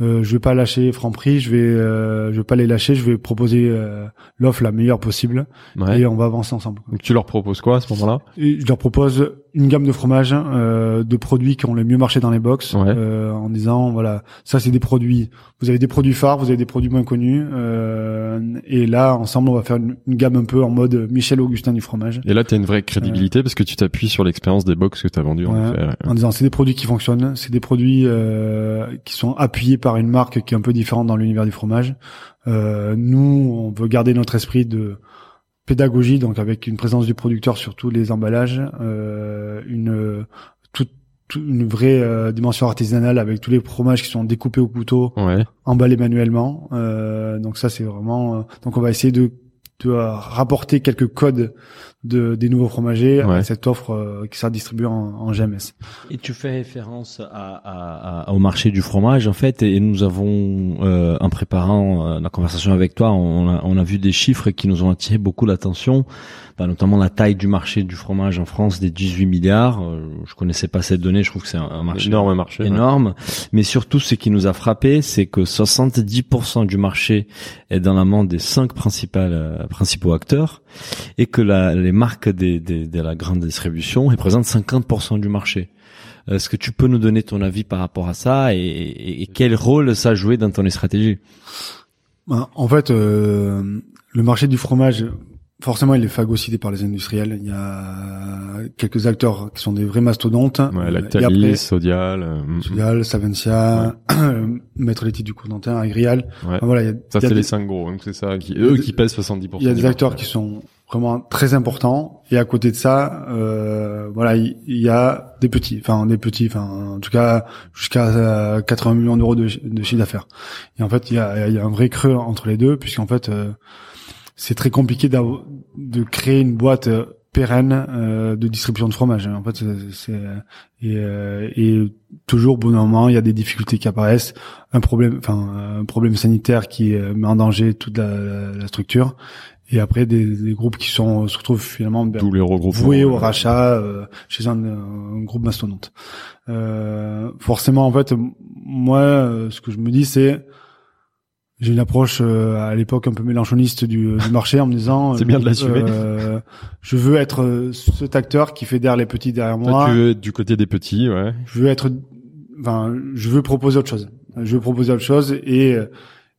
euh, je vais pas lâcher Franprix, je vais, euh, je vais pas les lâcher, je vais proposer euh, l'offre la meilleure possible Ouais. et on va avancer ensemble. Donc tu leur proposes quoi à ce moment-là? Je leur propose une gamme de fromages, euh, de produits qui ont le mieux marché dans les box, Ouais. euh, en disant voilà, ça c'est des produits. Vous avez des produits phares, vous avez des produits moins connus, euh, et là ensemble on va faire une, une gamme un peu en mode Michel Augustin du fromage, Et là, tu as une vraie crédibilité parce que tu t'appuies sur l'expérience des box que tu as vendues en ouais. en disant c'est des produits qui fonctionnent, c'est des produits euh, qui sont appuyés par une marque qui est un peu différente dans l'univers du fromage. Euh, nous, on veut garder notre esprit de pédagogie, donc avec une présence du producteur sur tous les emballages, euh, une toute une vraie euh, dimension artisanale avec tous les fromages qui sont découpés au couteau, Ouais. emballés manuellement. Euh, donc ça c'est vraiment. euh, donc on va essayer de, de euh, rapporter quelques codes de des nouveaux fromagers Ouais. à cette offre euh, qui sera distribuée en, en GMS. Et tu fais référence à, à- à- au marché du fromage en fait, et nous avons, euh, en préparant euh, la conversation avec toi, on a, on a vu des chiffres qui nous ont attiré beaucoup l'attention, bah, notamment la taille du marché du fromage en France des 18 milliards. Euh, je connaissais pas cette donnée, je trouve que c'est un, marché Énorme marché. ouais. énorme. Mais surtout, ce qui nous a frappé, c'est que 70% du marché est dans la main des cinq principales, euh, principaux acteurs et que la, les marques des, des- de la grande distribution représentent 50% du marché. Est-ce que tu peux nous donner ton avis par rapport à ça et, et- et quel rôle ça a joué dans ton stratégie? Ben, En fait, euh, le marché du fromage, forcément, il est phagocyté par les industriels. Il y a quelques acteurs qui sont des vrais mastodontes. Ouais, après, Lactalis, Sodial. euh, mm, Sodial, Savencia, Maître Laitier du Courdantin, Agrial. Ouais. Enfin, voilà, il y a, Ça c'est les cinq gros, donc c'est ça qui eux des- qui pèsent 70%. il y a des acteurs qui sont vraiment très importants et à côté de ça euh, voilà il y, a des petits enfin des petits enfin en tout cas jusqu'à euh, 80 millions d'euros de, chi- de chiffre d'affaires et en fait il y a, y a un vrai creux entre les deux puisqu'en fait euh, c'est très compliqué de créer une boîte euh, pérenne euh, de distribution de fromage en fait c'est c'est- et, euh, et toujours bon moment il y a des difficultés qui apparaissent un problème enfin un problème sanitaire qui euh, met en danger toute la, la- structure et après des, des groupes qui sont se retrouvent finalement ben, Tous les regroupements. voués au euh, rachat euh, chez un, un groupe mastodonte. Euh, forcément, en fait, moi, euh, ce que je me dis, c'est j'ai une approche euh, à l'époque un peu mélanchoniste du, du marché en me disant C'est bien de l'assumer. euh, je veux être euh, cet acteur qui fédère les petits derrière Toi, moi tu veux être du côté des petits, ouais. je veux être enfin, je veux proposer autre chose. Je veux proposer autre chose et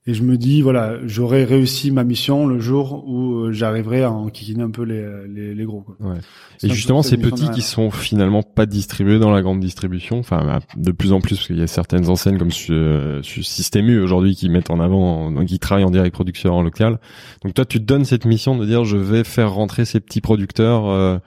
et je me dis voilà, j'aurais réussi ma mission le jour où euh, j'arriverai à enquiquiner un peu les les, les gros. Quoi. Ouais. Et justement, ces petits derrière. qui sont finalement pas distribués dans la grande distribution, enfin de plus en plus, parce qu'il y a certaines enseignes comme euh, sur Système U aujourd'hui qui mettent en avant, donc qui travaillent en direct producteur en local. Donc toi, tu te donnes cette mission de dire je vais faire rentrer ces petits producteurs euh,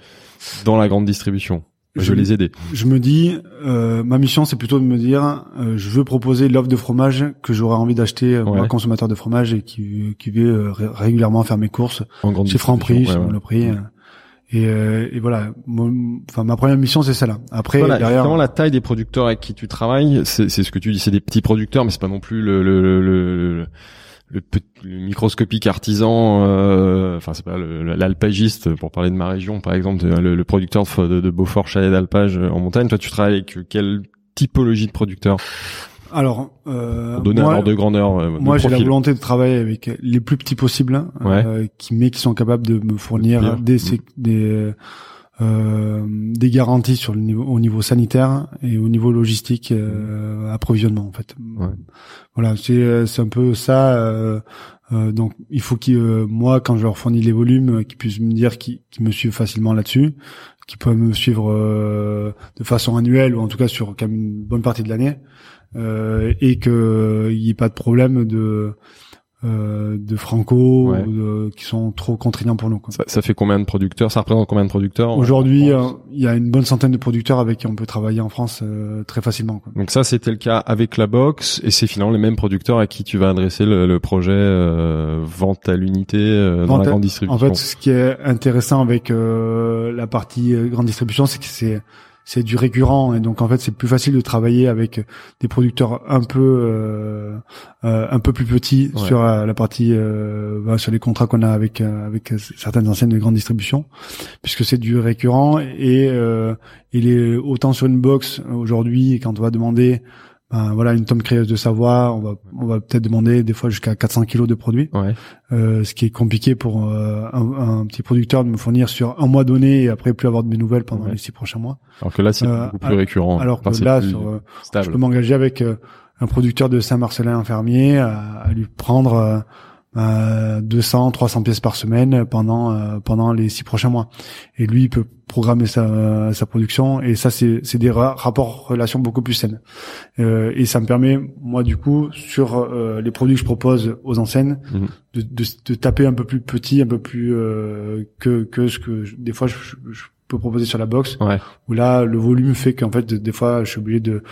dans la grande distribution. Je, Je- vais les aider. Je me dis, euh, ma mission, c'est plutôt de me dire, euh, je veux proposer l'offre de fromage que j'aurais envie d'acheter, euh, Ouais. moi, consommateur de fromage, et qui, qui veut euh, ré- régulièrement faire mes courses En chez Franprix, chez ouais, ouais. Monoprix. euh, Et, euh, et voilà, Mon- enfin ma première mission c'est celle-là. Après Voilà, derrière, la taille des producteurs avec qui tu travailles, c'est c'est ce que tu dis, c'est des petits producteurs, mais c'est pas non plus le le le, le, le le microscopique artisan. euh, Enfin, c'est pas le- l'alpagiste pour parler de ma région, par exemple, de- le, le producteur de, de, Beaufort chalet d'alpage euh, en montagne. Toi, tu travailles avec quelle typologie de producteurs alors euh, donner moi, un ordre de grandeur euh, de moi j'ai la volonté de travailler avec les plus petits possibles, euh, qui mais qui sont capables de me fournir Bien. des sé- des euh, des garanties sur le niveau au niveau sanitaire et au niveau logistique euh, approvisionnement en fait. Ouais. Voilà, c'est euh, c'est un peu ça. euh, euh, donc il faut qu'ils euh, moi quand je leur fournis les volumes, euh, qu'ils puissent me dire qu'ils qu'ils me suivent facilement là-dessus, qu'ils peuvent me suivre euh, de façon annuelle ou en tout cas sur quand même une bonne partie de l'année, euh, et que il n'y ait pas de problème de euh, de franco Ouais. ou de- qui sont trop contraignants pour nous. quoi. Ça, ça fait combien de producteurs? Ça représente combien de producteurs Aujourd'hui, en euh, il y a une bonne centaine de producteurs avec qui on peut travailler en France euh, très facilement. Quoi. Donc ça, c'était le cas avec la box, et c'est finalement les mêmes producteurs à qui tu vas adresser le, le projet euh, vente à l'unité euh, dans la grande En distribution. fait, ce qui est intéressant avec euh, la partie grande distribution, c'est que c'est c'est du récurrent et donc en fait c'est plus facile de travailler avec des producteurs un peu euh, euh, un peu plus petits Ouais. sur euh, la partie euh, bah, sur les contrats qu'on a avec euh, avec certaines enseignes de grande distribution puisque c'est du récurrent et euh, il est autant sur une box aujourd'hui quand on va demander ben, voilà une tome créeuse de Savoie on va on va peut-être demander des fois jusqu'à 400 kilos de produits Ouais. euh, ce qui est compliqué pour euh, un, un petit producteur de me fournir sur un mois donné et après plus avoir de mes nouvelles pendant Ouais. les six prochains mois. Alors que là, c'est Euh, beaucoup plus alors- récurrent. Alors que Enfin, c'est là, sur, euh, je peux m'engager avec euh, un producteur de Saint-Marcelin, un fermier, à, à lui prendre euh, 200, 300 pièces par semaine pendant euh, pendant les six prochains mois. Et lui, il peut programmer sa, sa production. Et ça, c'est c'est des ra- rapports relations beaucoup plus saines. Euh, et ça me permet, moi, du coup, sur euh, les produits que je propose aux enseignes, Mhm. de, de, de taper un peu plus petit, un peu plus euh, que que ce que je- des fois je, je peux proposer sur la box. Ouais. Où là, le volume fait qu'en fait, des fois, je suis obligé de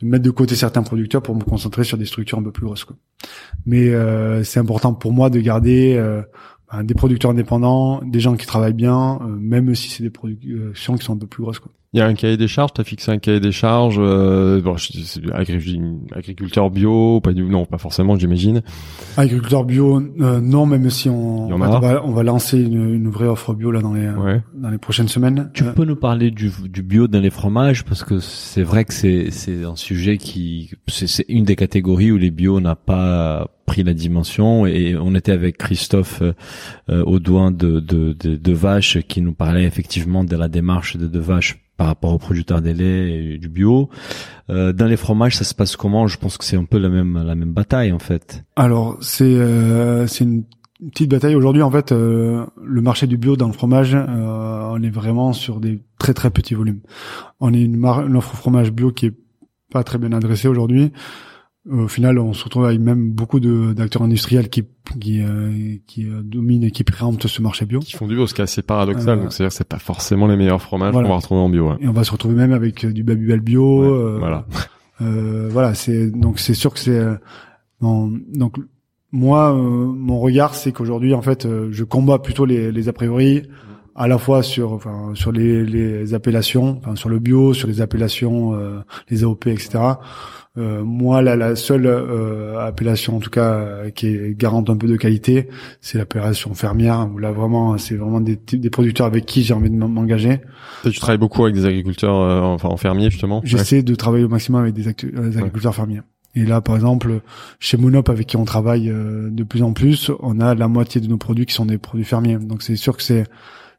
de mettre de côté certains producteurs pour me concentrer sur des structures un peu plus grosses. Quoi. Mais euh, c'est important pour moi de garder euh, ben, des producteurs indépendants, des gens qui travaillent bien, euh, même si c'est des productions qui sont un peu plus grosses. Quoi. Il y a un cahier des charges. T'as fixé un cahier des charges. Euh, bon, je- c'est agri- agriculteur bio, pas du, non, pas forcément, j'imagine. Agriculteur bio, euh, non, même si on, en on a. va, on va lancer une, une vraie offre bio là dans les Ouais. dans les prochaines semaines. Tu Euh, peux nous parler du, du bio dans les fromages parce que c'est vrai que c'est c'est un sujet qui c'est c'est une des catégories où les bio n'a pas pris la dimension et on était avec Christophe euh, euh, Audouin de, de, de de Vache qui nous parlait effectivement de la démarche de De Vache par rapport aux producteurs des laits et du bio. Euh, dans les fromages, ça se passe comment? Je pense que c'est un peu la même la même bataille en fait. Alors c'est euh, c'est une petite bataille aujourd'hui en fait euh, le marché du bio dans le fromage euh, on est vraiment sur des très très petits volumes. On est une, mar- une offre fromage bio qui est pas très bien adressée aujourd'hui. Au final, on se retrouve avec même beaucoup d'acteurs industriels qui qui euh, qui euh, dominent et qui préemptent ce marché bio. Qui font du bio, ce qui est assez paradoxal. Euh, donc c'est-à-dire c'est pas forcément les meilleurs fromages Voilà. qu'on va retrouver en bio. ouais. Et on va se retrouver même avec euh, du Babybel bio. Ouais, voilà. Euh, voilà, c'est donc c'est sûr que c'est euh, donc moi euh, mon regard c'est qu'aujourd'hui en fait euh, je combats plutôt les, les a priori à la fois sur enfin sur les, les appellations, enfin sur le bio, sur les appellations, euh, les AOP, etc. Euh, moi la, la seule euh, appellation en tout cas euh, qui est garante un peu de qualité, c'est l'appellation fermière où là vraiment c'est vraiment des, des producteurs avec qui j'ai envie de m'engager. Tu travailles beaucoup avec des agriculteurs, euh, enfin en fermier justement? Ouais. J'essaie de travailler au maximum avec des, euh, des agriculteurs fermiers. Et là, par exemple, chez Monop, avec qui on travaille euh, de plus en plus, on a la moitié de nos produits qui sont des produits fermiers. Donc c'est sûr que c'est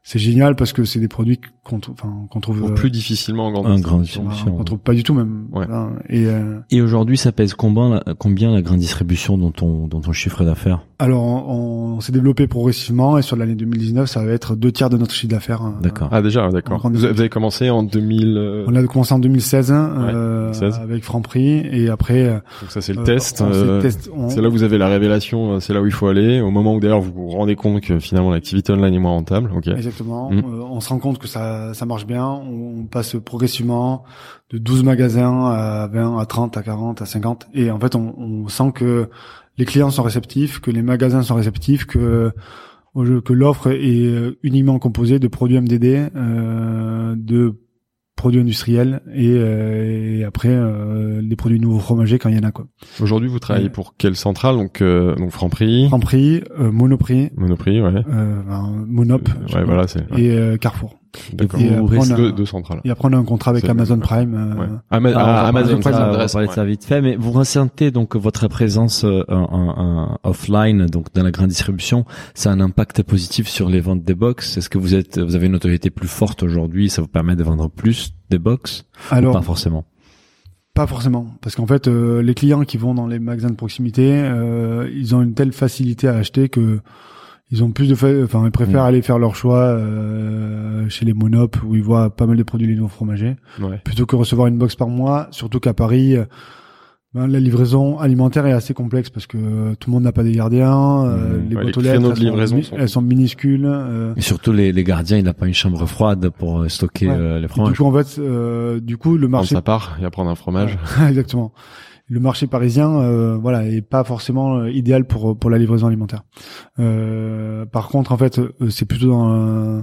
c'est génial parce que c'est des produits qu'on enfin, qu'on trouve Ou euh, plus difficilement en grande Un distribution. distribution. qu'on trouve pas du tout même. Ouais. Voilà. Et euh, Et aujourd'hui, ça pèse combien la, combien la grande distribution dans ton dans ton chiffre d'affaires? Alors on, on s'est développé progressivement et sur l'année 2019 ça va être deux tiers de notre chiffre d'affaires. hein. D'accord. Ah déjà, d'accord. Vous avez commencé en 2000. euh, On a commencé en 2016, hein, euh, 2016. avec Franprix et après euh, Donc ça c'est le euh, test. on euh, on- C'est là où vous avez la révélation, euh, c'est là où il faut aller. Au moment où d'ailleurs vous vous rendez compte que finalement l'activité online est moins rentable. Ok. Exactement. Mm. Euh, on se rend compte que ça, ça marche bien. On passe progressivement de 12 magasins à 20, à 30, à 40, à 50. Et en fait, on, on sent que les clients sont réceptifs, que les magasins sont réceptifs, que jeu- que l'offre est euh, uniquement composée de produits MDD, euh, de produits industriels et, euh, et après euh, des produits nouveaux fromagers quand il y en a quoi. Aujourd'hui vous travaillez Ouais. pour quelle centrale? Donc euh, donc Franprix, Franprix, euh, Monoprix, Monoprix, ouais. euh, ben, Monop Euh, ouais, voilà, c'est ouais. et euh, Carrefour. D'accord. et après, on a- deux, deux centrales. Et après, on a un contrat avec Amazon Prime. euh, Ouais. Ama- Ah, Amazon Prime, ça, ça on va de ouais. ça vite fait, mais vous ressentez donc votre présence euh, en, offline, donc dans la grande distribution, ça a un impact positif sur les ventes des box? Est-ce que vous êtes, vous avez une autorité plus forte aujourd'hui, ça vous permet de vendre plus des box? Ou Alors, pas forcément? pas forcément, parce qu'en fait, euh, les clients qui vont dans les magasins de proximité, euh, ils ont une telle facilité à acheter que ils ont plus de, fa- enfin, ils préfèrent Mm. aller faire leur choix euh, chez les Monop où ils voient pas mal de produits lignaux fromagers, Ouais. plutôt que recevoir une box par mois. Surtout qu'à Paris, euh, ben, la livraison alimentaire est assez complexe parce que euh, tout le monde n'a pas des gardiens, euh, Mm. les Ouais, boîtes aux lettres, elles sont livraison mi- sont- elles sont minuscules. euh, Et surtout les, les gardiens, il n'a pas une chambre froide pour euh, stocker Ouais. les et du fromages. coup, en fait, euh, du coup, le Prendre marché sa part et apprendre un fromage. Ouais, Exactement. Le marché parisien, euh, voilà, est pas forcément euh, idéal pour pour la livraison alimentaire. Euh, par contre, en fait, euh, c'est plutôt dans euh,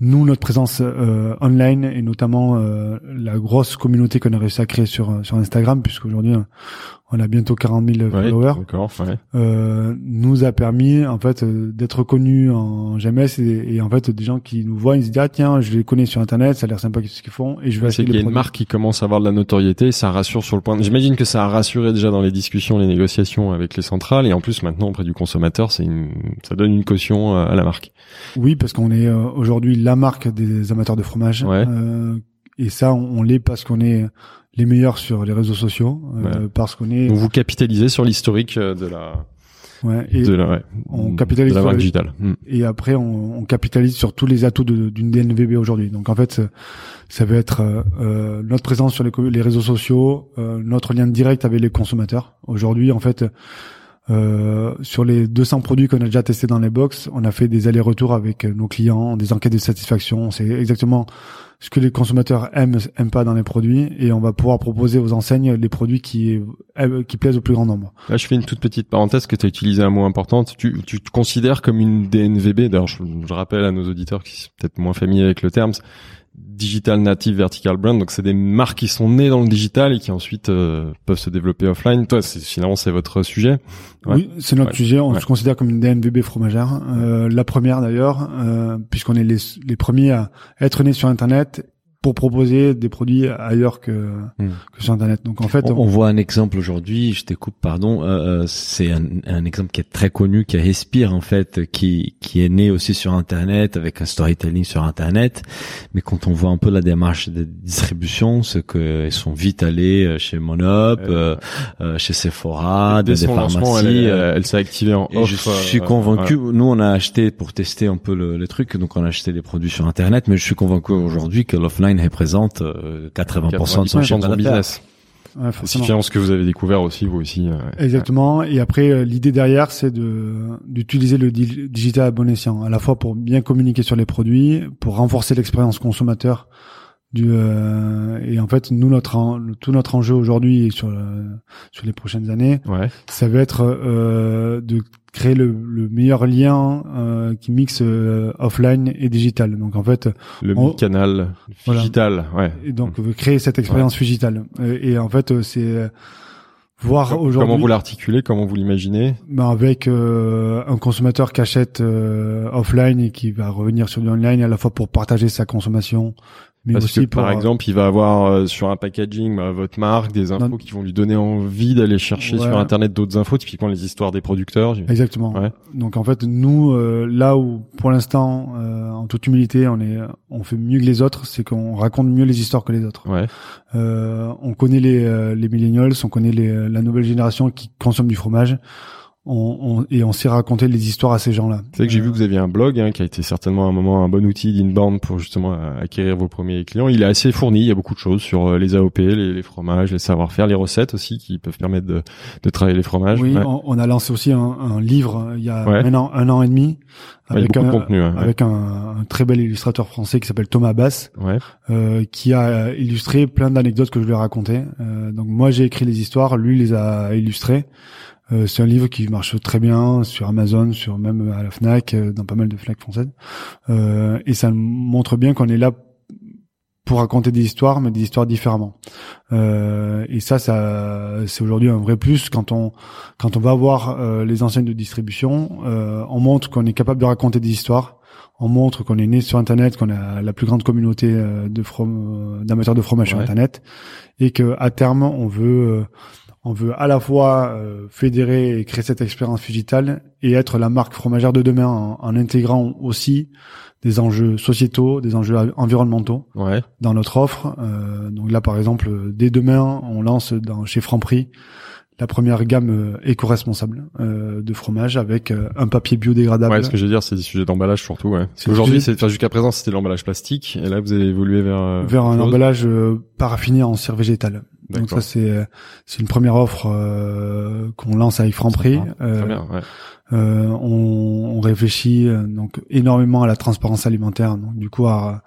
nous notre présence euh, online et notamment euh, la grosse communauté qu'on a réussi à créer sur sur Instagram, puisqu'aujourd'hui euh, on a bientôt 40 000 Ouais, followers, d'accord, ouais. euh, nous a permis en fait euh, d'être connus en GMS et, et en fait des gens qui nous voient, ils se disent ah tiens, je les connais sur internet, ça a l'air sympa ce qu'ils font? Et je vais C'est acheter qu'il y a une marque qui commence à avoir de la notoriété, ça rassure sur le point. J'imagine que ça a rassuré déjà dans les discussions, les négociations avec les centrales, et en plus maintenant auprès du consommateur, c'est une, ça donne une caution euh, à la marque. Oui, parce qu'on est euh, aujourd'hui la marque des amateurs de fromage. Ouais. Euh, et ça, on, on l'est parce qu'on est les meilleurs sur les réseaux sociaux, euh, parce qu'on est. Donc vous capitalisez sur l'historique euh, de la, Ouais, et, de la, ouais, on capitalise de la marque digitale. Hmm. et après, on, on capitalise sur tous les atouts d'une DNVB aujourd'hui. Donc en fait, ça- ça va être euh, euh, notre présence sur les, les réseaux sociaux, euh, notre lien direct avec les consommateurs. Aujourd'hui, en fait. Euh, sur les 200 produits qu'on a déjà testés dans les box, on a fait des allers-retours avec euh, nos clients, des enquêtes de satisfaction. C'est exactement ce que les consommateurs aiment, aiment pas dans les produits, et on va pouvoir proposer aux enseignes les produits qui euh, qui plaisent au plus grand nombre. Là, je fais une toute petite parenthèse que tu as utilisé un mot important. Tu, tu te considères comme une DNVB. D'ailleurs, je, je rappelle à nos auditeurs qui sont peut-être moins familiers avec le terme. Digital Native Vertical Brand. Donc, c'est des marques qui sont nées dans le digital et qui ensuite euh, peuvent se développer offline. Toi, c'est, finalement, c'est votre sujet. Ouais. Oui, c'est notre Ouais. sujet. On Ouais. se considère comme une DNVB fromagère, euh, la première d'ailleurs, euh, puisqu'on est les, les premiers à être nés sur Internet pour proposer des produits ailleurs que, Hmm. que sur Internet. Donc en fait, On, on voit un exemple aujourd'hui, je te coupe, pardon, euh, euh, c'est un, un exemple qui est très connu, qui est Respire en fait, qui qui est né aussi sur Internet avec un storytelling sur Internet, mais quand on voit un peu la démarche de distribution, c'est qu'ils sont vite allés euh, chez Monop, euh, euh, chez Sephora, des pharmacies. elle, elle, elle s'est activée en off. je suis convaincu, nous on a acheté pour tester un peu le, les trucs, donc on a acheté des produits sur internet, mais je suis convaincu aujourd'hui que l'offline représente euh, 80% de son 90% chiffre de son d'affaires. business. ouais, C'est finalement ce que vous avez découvert aussi, vous aussi. euh, Exactement. Et après, euh, l'idée derrière, c'est de d'utiliser le di- digital à bon escient, à la fois pour bien communiquer sur les produits, pour renforcer l'expérience consommateur. Du euh, et en fait, nous notre en- tout notre enjeu aujourd'hui et sur le- sur les prochaines années, Ouais. ça va être euh, de créer le, le meilleur lien euh, qui mixe euh, offline et digital. Donc en fait, Le On- canal Voilà. digital. Ouais. et donc euh, créer cette expérience digitale. Euh, Et, en fait, euh, c'est euh, voir aujourd'hui Comment vous l'articulez Comment vous l'imaginez? Ben, avec euh, un consommateur qui achète euh, offline et qui va revenir sur du online à la fois pour partager sa consommation mais Parce aussi que par euh, exemple, il va avoir euh, sur un packaging bah, votre marque, des infos Non. qui vont lui donner envie d'aller chercher Ouais. sur internet d'autres infos, typiquement les histoires des producteurs. Exactement. Ouais. Donc en fait, nous, euh, là où pour l'instant, euh, en toute humilité, on est, on fait mieux que les autres, c'est qu'on raconte mieux les histoires que les autres. Ouais. Euh, on connaît les, euh, les millennials, on connaît les, la nouvelle génération qui consomme du fromage, on, on- et on sait raconter les histoires à ces gens-là. C'est vrai que j'ai vu que vous aviez un blog hein, qui a été certainement à un moment un bon outil d'inbound pour justement acquérir vos premiers clients. Il est assez fourni, il y a beaucoup de choses sur euh, les AOP, les, les fromages, les savoir-faire, les recettes aussi qui peuvent permettre de, de travailler les fromages. Oui, Ouais. on, on a lancé aussi un, un livre euh, il y a Ouais. maintenant un an et demi avec un, de contenu. hein, ouais. avec un, un très bel illustrateur français qui s'appelle Thomas Bass, Ouais. euh, qui a illustré plein d'anecdotes que je lui ai racontées. Euh, donc moi j'ai écrit les histoires, lui les a illustrées. Euh, c'est un livre qui marche très bien sur Amazon, sur même à la Fnac, euh, dans pas mal de Fnac françaises. Euh, et ça montre bien qu'on est là pour raconter des histoires, mais des histoires différemment. Euh, et ça, ça c'est aujourd'hui un vrai plus quand on quand on va voir euh, les enseignes de distribution, euh, on montre qu'on est capable de raconter des histoires. On montre qu'on est né sur Internet, qu'on a la plus grande communauté euh, de from- d'amateurs de fromage sur. Internet, et que à terme on veut euh, on veut à la fois euh, fédérer et créer cette expérience digitale et être la marque fromagère de demain en, en intégrant aussi des enjeux sociétaux, des enjeux environnementaux Ouais. dans notre offre. Euh, donc là, par exemple, dès demain, on lance dans, chez Franprix la première gamme euh, éco-responsable euh, de fromage avec euh, un papier biodégradable. Ouais, ce que je veux dire, c'est des sujets d'emballage surtout. Ouais. Aujourd'hui, c'est enfin, jusqu'à présent, c'était l'emballage plastique, et là, vous avez évolué vers euh, vers un chose. emballage paraffiné en cire végétale. Donc ça c'est euh, c'est une première offre euh, qu'on lance avec Franprix. Euh, Très bien. Ouais. Euh, on, on réfléchit euh, donc énormément à la transparence alimentaire. Donc du coup, à,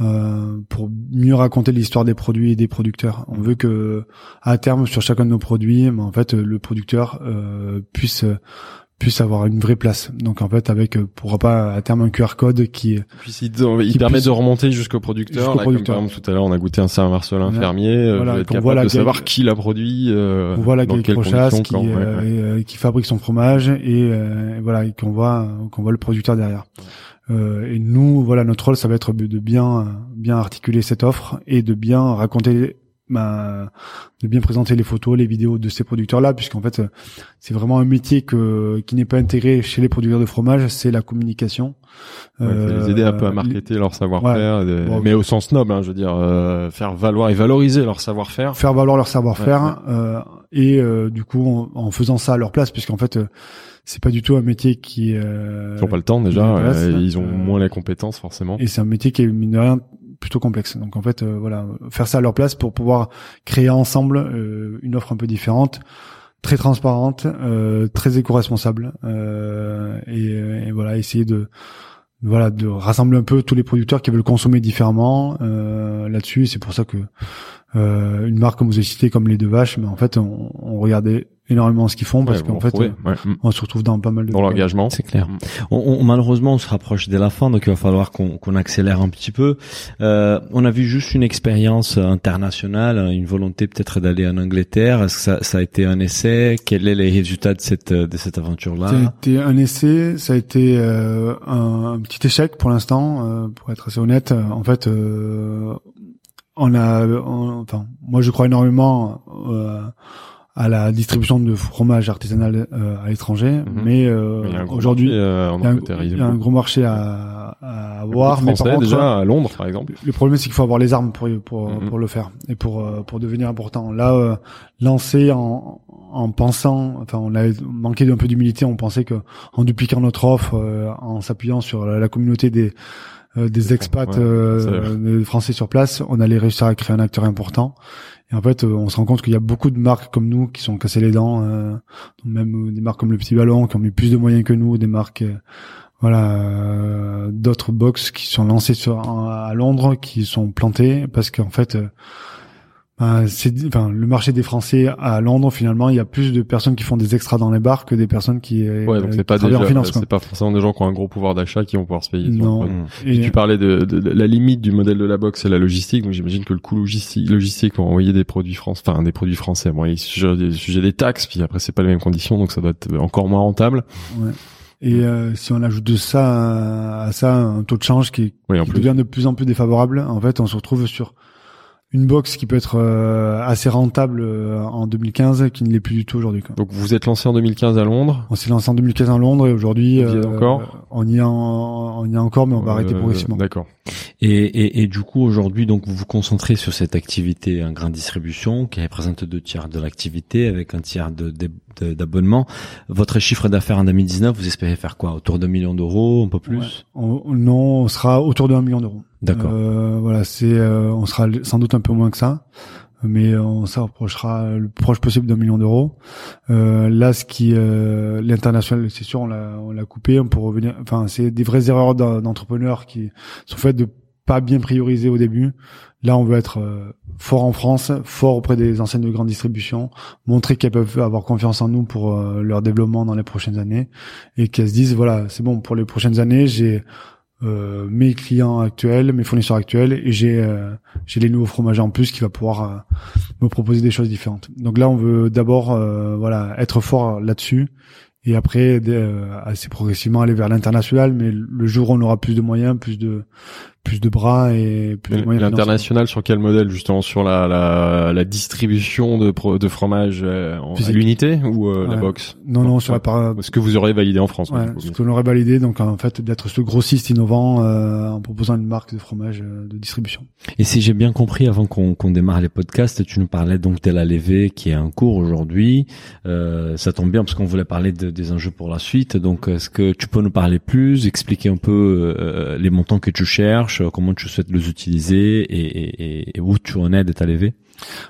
euh, pour mieux raconter l'histoire des produits et des producteurs, on veut que à terme sur chacun de nos produits, ben, en fait, le producteur euh, puisse puisse avoir une vraie place. Donc en fait, avec euh, pourra pas à terme un QR code qui Puis il, permet puisse- de remonter jusqu'au producteur. Jusqu'au là, comme producteur. par exemple, tout à l'heure, on a goûté un Saint-Marcelin Voilà. fermier. euh, Voilà, qu'on capable voit la de savoir qui l'a produit, euh, on voit la dans quelles conditions, qui quand. Ouais, euh, ouais. et, euh, qui fabrique son fromage et, euh, et voilà et qu'on voit qu'on voit le producteur derrière. Euh, et nous, voilà, notre rôle, ça va être de bien bien articuler cette offre et de bien raconter, ben, de bien présenter les photos, les vidéos de ces producteurs-là, puisqu'en fait, euh, c'est vraiment un métier que qui n'est pas intégré chez les producteurs de fromage, c'est la communication. Ouais, faut les aider un peu à Euh, marketer leur savoir-faire, Bon, mais au sens noble, hein, je veux dire, euh, faire valoir et valoriser leur savoir-faire. faire valoir leur savoir-faire Ouais, euh, et euh, du coup en, en faisant ça à leur place puisqu'en fait euh, c'est pas du tout un métier qui euh, Ils ont pas le temps déjà, ils ont euh, ils Euh, moins les compétences forcément. et c'est un métier qui est mine de rien plutôt complexe. Donc en fait euh, voilà faire ça à leur place pour pouvoir créer ensemble euh, une offre un peu différente très transparente euh, très éco-responsable euh, et, et voilà essayer de voilà de rassembler un peu tous les producteurs qui veulent consommer différemment euh, là-dessus. C'est pour ça que euh, une marque comme vous avez cité comme les deux vaches mais en fait on, on regardait énormément ce qu'ils font parce Ouais, qu'en fait euh, ouais, on se retrouve dans pas mal de dans l'engagement. C'est clair. Mm. On, on- malheureusement, on se rapproche de la fin, donc il va falloir qu'on qu'on accélère un petit peu. Euh, on a vu juste une expérience internationale, une volonté peut-être d'aller en Angleterre. Est-ce que ça, ça a été un essai? Quels sont les résultats de cette de cette aventure-là? Ça a été un essai, ça a été euh, un, un petit échec pour l'instant, euh, pour être assez honnête. En fait, euh, on a, on- enfin, moi je crois énormément euh, à la distribution de fromage artisanal euh, à l'étranger, Mhm. mais euh, Il y a un aujourd'hui, marché, euh, en il y a un- gros marché à, à avoir, de mais par Français, contre, déjà à Londres par exemple. le problème, c'est qu'il faut avoir les armes pour pour Mhm. pour le faire et pour euh, pour devenir important. Là, euh, lancer en en pensant, enfin, on a manqué d'un peu d'humilité. On pensait que en dupliquant notre offre, euh, en s'appuyant sur la, la communauté des euh, des expats ouais, euh, Français sur place, on allait réussir à créer un acteur important. En fait, euh, on se rend compte qu'il y a beaucoup de marques comme nous qui sont cassées les dents, euh, même euh, des marques comme le Petit Ballon qui ont mis plus de moyens que nous, des marques voilà d'autres box qui sont lancées à Londres qui sont plantées parce qu'en fait ben, c'est enfin le marché des Français à Londres finalement il y a plus de personnes qui font des extras dans les bars que des personnes qui euh, Ouais, donc c'est pas déjà, en finance c'est pas forcément des gens qui ont un gros pouvoir d'achat qui vont pouvoir se payer. Non. Et- tu parlais de, de- de la limite du modèle de la box, c'est la logistique. Donc j'imagine que le coût logistique, logistique pour envoyer des produits français, enfin des produits français, bon, il sujet des, sujet des taxes, puis après c'est pas les mêmes conditions, donc ça doit être encore moins rentable. Ouais. Et euh, si on ajoute de ça à ça un taux de change qui, Oui, qui devient de plus en plus défavorable, en fait, on se retrouve sur une box qui peut être euh, assez rentable euh, en 2015, qui ne l'est plus du tout aujourd'hui. quoi. Donc vous êtes lancé en 2015 à Londres. On s'est lancé en 2015 à Londres et aujourd'hui, encore on y est, en- on y est encore, mais on va arrêter Euh, progressivement. D'accord. Et, et, et du coup, aujourd'hui, donc vous vous concentrez sur cette activité en grande distribution qui représente deux tiers de l'activité avec un tiers de, de- de- d'abonnement. Votre chiffre d'affaires en 2019, vous espérez faire quoi? Autour d'un million d'euros, un peu plus? Ouais. On- non, on sera autour de 1 million d'euros. D'accord. Euh, voilà, c'est, euh, on sera sans doute un peu moins que ça, mais on s'approchera le plus proche possible d'un million d'euros. Euh, là, ce qui, euh, l'international, c'est sûr, on l'a, on l'a coupé pour revenir. Enfin, c'est des vraies erreurs d'en- d'entrepreneurs qui sont faites de pas bien prioriser au début. Là, on veut être euh, fort en France, fort auprès des enseignes de grande distribution, montrer qu'elles peuvent avoir confiance en nous pour euh, leur développement dans les prochaines années et qu'elles se disent voilà, c'est bon pour les prochaines années, j'ai euh, mes clients actuels, mes fournisseurs actuels et j'ai j'ai les nouveaux fromagers en plus qui va pouvoir me proposer des choses différentes. Donc là, on veut d'abord voilà être fort là-dessus et après assez progressivement aller vers l'international. Mais le jour où on aura plus de moyens, plus de plus de bras et plus de moyens. L'international sur quel modèle justement? Sur la la, la distribution de pro- de fromage euh, en, à l'unité ou euh, la box Non, non, sur la part. Ce que vous aurez validé en France. Ouais, ce que l'on aurait validé, donc en fait d'être ce grossiste innovant euh, en proposant une marque de fromage euh, de distribution. Et si j'ai bien compris, avant qu'on qu'on démarre les podcasts, tu nous parlais donc de la levée qui est en cours aujourd'hui. Euh, ça tombe bien parce qu'on voulait parler de- des enjeux pour la suite. Donc, est-ce que tu peux nous parler plus, expliquer un peu euh, les montants que tu cherches, comment tu souhaites les utiliser et, et, et- où tu en es de ta levée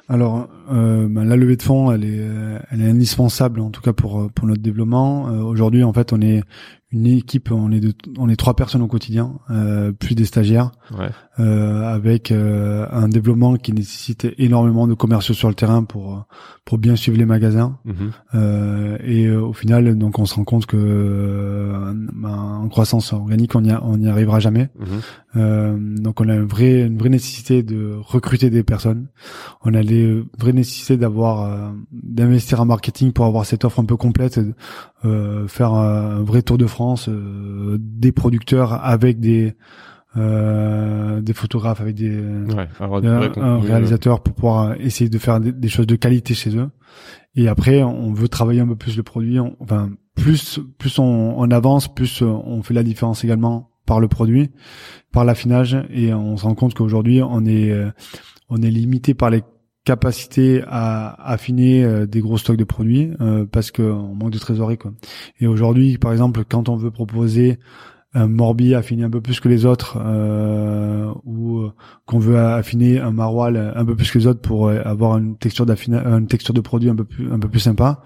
Alors, euh, ben, la levée de fonds, elle est, euh, elle est indispensable en tout cas pour euh, pour notre développement. Euh, Aujourd'hui, en fait, on est une équipe, on est de, on est trois personnes au quotidien, euh, plus des stagiaires, Ouais. euh, avec euh, un développement qui nécessite énormément de commerciaux sur le terrain pour pour bien suivre les magasins. Mhm. Euh, et euh, au final, donc, on se rend compte que euh, ben, en croissance organique, on n'y on arrivera jamais. Mhm. Euh, donc on a une vraie, une vraie nécessité de recruter des personnes. On a les vraies nécessités d'avoir, d'investir en marketing pour avoir cette offre un peu complète, euh, faire un vrai tour de France, euh, des producteurs avec des, euh, des photographes, avec des, Ouais. un, réalisateur pour pouvoir essayer de faire des, des choses de qualité chez eux. Et après, on veut travailler un peu plus le produit. On- enfin, plus plus on, on avance, plus euh, on fait la différence également par le produit, par l'affinage, et on se rend compte qu'aujourd'hui, on est on est limité par les capacités à affiner euh, des gros stocks de produits euh, parce qu'on manque de trésorerie quoi. Et aujourd'hui, par exemple, quand on veut proposer un Morbi affiné un peu plus que les autres euh, ou euh, qu'on veut affiner un maroilles un peu plus que les autres pour avoir une texture d'affina une texture de produit un peu plus un peu plus sympa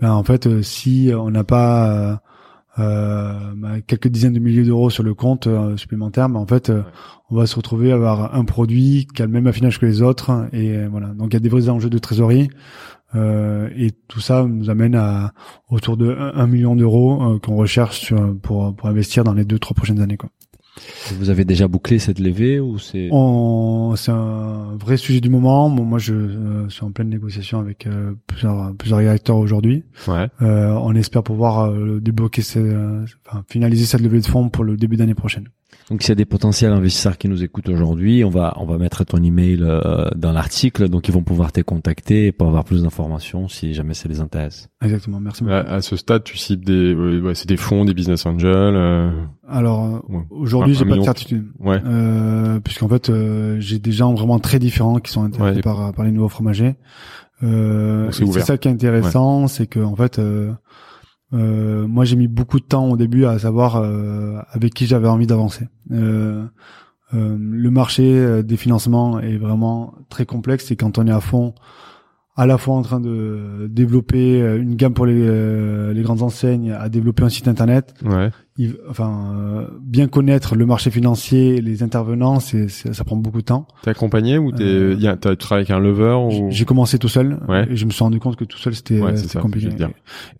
ben en fait si on n'a pas euh, ben, quelques dizaines de milliers d'euros sur le compte euh, supplémentaire ben en fait euh, on va se retrouver à avoir un produit qui a le même affinage que les autres et voilà donc il y a des vrais enjeux de trésorerie euh, et tout ça nous amène à autour de 1 million d'euros qu'on recherche sur, pour pour investir dans les deux trois prochaines années quoi. Vous avez déjà bouclé cette levée ou c'est On, c'est un vrai sujet du moment. Bon, moi, je euh, suis en pleine négociation avec euh, plusieurs plusieurs réacteurs aujourd'hui. Ouais. Euh, on espère pouvoir euh, débloquer, ces, euh, enfin, finaliser cette levée de fonds pour le début d'année prochaine. Donc s'il y a des potentiels investisseurs qui nous écoutent aujourd'hui, on va on va mettre ton email euh, dans l'article, donc ils vont pouvoir te contacter pour avoir plus d'informations si jamais ça les intéresse. Exactement. Merci beaucoup. À, à ce stade, tu cites des, ouais, ouais, c'est des fonds, des business angels. euh, Alors euh, Ouais. aujourd'hui, j'ai pas de certitude, ouais. euh, puisqu'en fait, euh, j'ai des gens vraiment très différents qui sont intéressés Ouais. par par les nouveaux fromagers. Euh, c'est ça qui est intéressant, c'est que en fait, euh, moi j'ai mis beaucoup de temps au début à savoir euh, avec qui j'avais envie d'avancer. Euh, euh, le marché euh, des financements est vraiment très complexe et quand on est à fond, à la fois en train de développer une gamme pour les, les grandes enseignes, à développer un site internet, Ouais. Il- enfin, euh, bien connaître le marché financier, les intervenants, c'est, c'est- ça prend beaucoup de temps. T'es accompagné ou t'es, Euh, y a, t'as- tu travailles avec un lever ou? J'ai commencé tout seul Ouais. et je me suis rendu compte que tout seul c'était, Ouais, c'est c'était ça, compliqué. dire.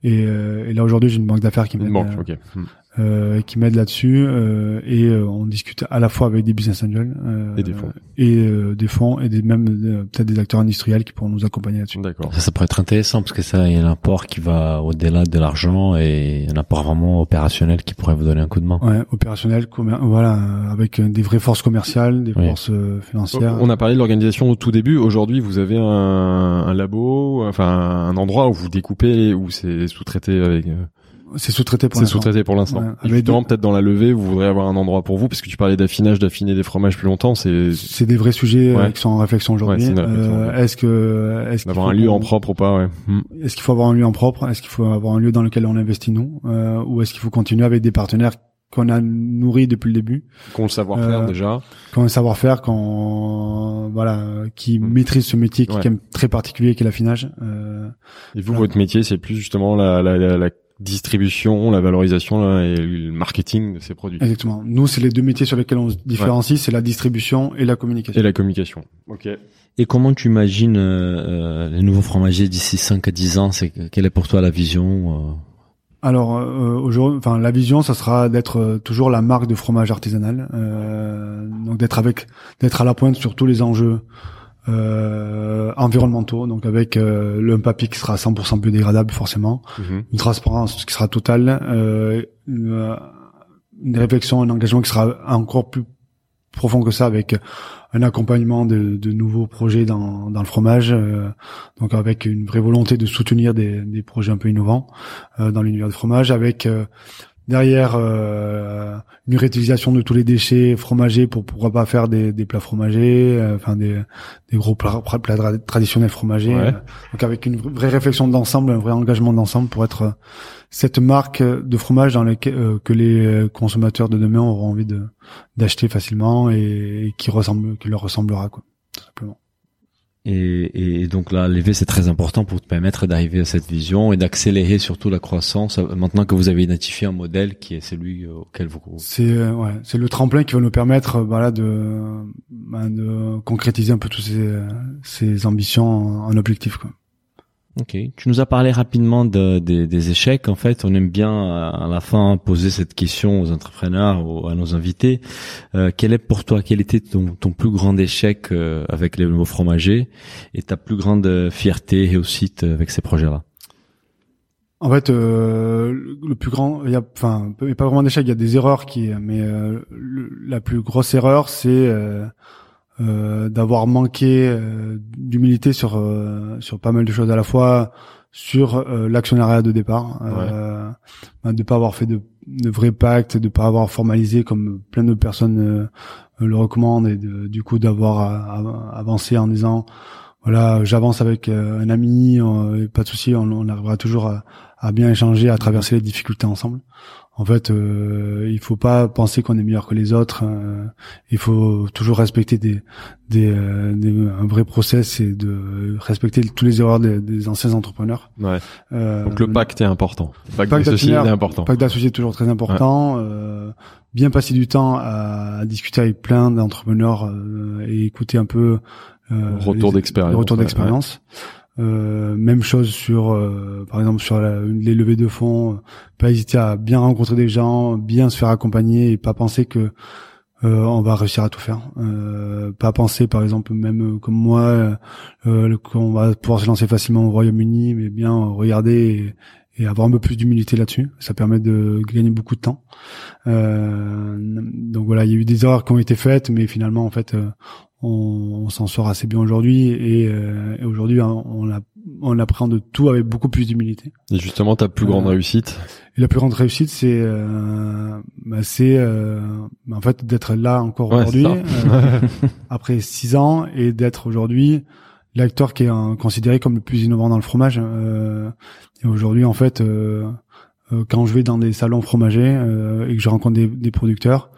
Et, euh, et là aujourd'hui j'ai une banque d'affaires qui m'aide, une banque euh, Ok. Hmm. euh, qui m'aide là-dessus euh, et euh, on discute à la fois avec des business angels euh, Et des fonds. et euh, des fonds et des même euh, peut-être des acteurs industriels qui pourront nous accompagner là-dessus. D'accord. Ça, ça pourrait être intéressant parce que ça, il y a un apport qui va au-delà de l'argent et un apport vraiment opérationnel qui pourrait vous donner un coup de main. Ouais, opérationnel, commer- voilà, euh, avec euh, des vraies forces commerciales, des Oui. forces euh, financières. On a parlé de l'organisation au tout début. Aujourd'hui, vous avez un, un labo, enfin un endroit où vous découpez, où c'est sous-traité avec. Euh, C'est sous-traité pour C'est l'instant. sous-traité pour l'instant. Ouais, deux- peut-être dans la levée, vous voudrez avoir un endroit pour vous, parce que tu parlais d'affinage, d'affiner des fromages plus longtemps. C'est C'est des vrais sujets euh, Ouais. qui sont en réflexion aujourd'hui. Ouais, c'est Euh, ouais. est-ce que est-ce qu'il d'avoir un lieu qu'on- en propre ou pas, ouais. Hmm. Est-ce qu'il faut avoir un lieu en propre? Est-ce qu'il faut avoir un lieu dans lequel on investit nous? Euh, Ou est-ce qu'il faut continuer avec des partenaires qu'on a nourris depuis le début, Qu'on le savoir-faire Euh, déjà. qui ont un savoir-faire, qu'on voilà, qui Mm. maîtrisent ce métier qui Ouais. est quand même très particulier, qui est l'affinage. Euh, Et vous, votre métier, c'est plus justement la, la, la, la distribution, la valorisation là, et le marketing de ces produits. exactement. Nous, c'est les deux métiers sur lesquels on se différencie, c'est la distribution et la communication. Et la communication. Ok. Et comment tu imagines euh, euh, les nouveaux fromagers d'ici 5 à 10 ans C'est quelle est pour toi la vision euh? Alors euh, aujourd'hui, enfin la vision, ça sera d'être euh, toujours la marque de fromage artisanal, euh, donc d'être avec, d'être à la pointe sur tous les enjeux euh, environnementaux, donc avec euh, le papier qui sera 100% biodégradable forcément, Mhm. une transparence qui sera totale, euh, une, une réflexion, un engagement qui sera encore plus profond que ça avec un accompagnement de, de nouveaux projets dans, dans le fromage, euh, donc avec une vraie volonté de soutenir des, des projets un peu innovants euh, dans l'univers du fromage, avec euh, derrière euh, une réutilisation de tous les déchets fromagers pour pourquoi pas faire des, des plats fromagers, euh, enfin des, des gros plats, plats tra- traditionnels fromagers, Ouais. euh, donc avec une vraie réflexion d'ensemble, un vrai engagement d'ensemble pour être euh, cette marque de fromage dans lequel euh, que les consommateurs de demain auront envie de d'acheter facilement et, et qui ressemble qui leur ressemblera quoi tout simplement. Et, et donc là, l'élevé, c'est très important pour te permettre d'arriver à cette vision et d'accélérer surtout la croissance. euh, Maintenant que vous avez identifié un modèle qui est celui euh, auquel vous C'est euh, ouais, c'est le tremplin qui va nous permettre de ben, de concrétiser un peu tous ces ces ambitions en, en objectif quoi. Ok. Tu nous as parlé rapidement de, des- des échecs. En fait, on aime bien euh, à la fin poser cette question aux entrepreneurs ou à nos invités. Euh, quel est pour toi, quel était ton, ton plus grand échec euh, avec les nouveaux fromagers et ta plus grande euh, fierté et réussite avec ces projets-là? En fait, euh, le plus grand, il y a, enfin, pas vraiment d'échec, il y a des erreurs qui, mais euh, la plus grosse erreur, c'est euh, euh, d'avoir manqué euh, d'humilité sur euh, sur pas mal de choses à la fois sur euh, l'actionnariat de départ, euh, ben, de pas avoir fait de, de vrais pactes, de pas avoir formalisé comme plein de personnes euh, le recommandent et de, du coup d'avoir avancé en disant voilà j'avance avec un ami, pas de souci, on, on arrivera toujours à, à bien échanger, à traverser les difficultés ensemble. En fait, euh, il faut pas penser qu'on est meilleur que les autres. euh, il faut toujours respecter des, des, euh, des- un vrai process et de respecter tous les erreurs des, des anciens entrepreneurs. Ouais. Euh, Donc le pacte est important. Le pacte pacte d'associés est important. le pacte d'associés est toujours très important. euh, bien passer du temps à, à discuter avec plein d'entrepreneurs euh, et écouter un peu euh, Retour d'expérience, ouais, d'expérience. Euh, même chose sur, euh, par exemple, sur la- les levées de fonds. euh, pas hésiter à bien rencontrer des gens, bien se faire accompagner et pas penser que euh, on va réussir à tout faire. Euh, pas penser, par exemple, même euh, comme moi, qu'on va pouvoir se lancer facilement au Royaume-Uni, mais bien regarder et, et avoir un peu plus d'humilité là-dessus. Ça permet de gagner beaucoup de temps. Donc voilà, il y a eu des erreurs qui ont été faites, mais finalement, en fait, on, on s'en sort assez bien aujourd'hui et, euh, et aujourd'hui, hein, on, on appréhende tout avec beaucoup plus d'humilité. Et justement, ta plus grande Euh, réussite. Et la plus grande réussite, c'est euh, bah, c'est euh, bah, en fait d'être là encore Ouais, aujourd'hui euh, après six ans et d'être aujourd'hui l'acteur qui est considéré comme le plus innovant dans le fromage. Euh, et aujourd'hui, en fait, quand je vais dans des salons fromagers euh, et que je rencontre des, des producteurs,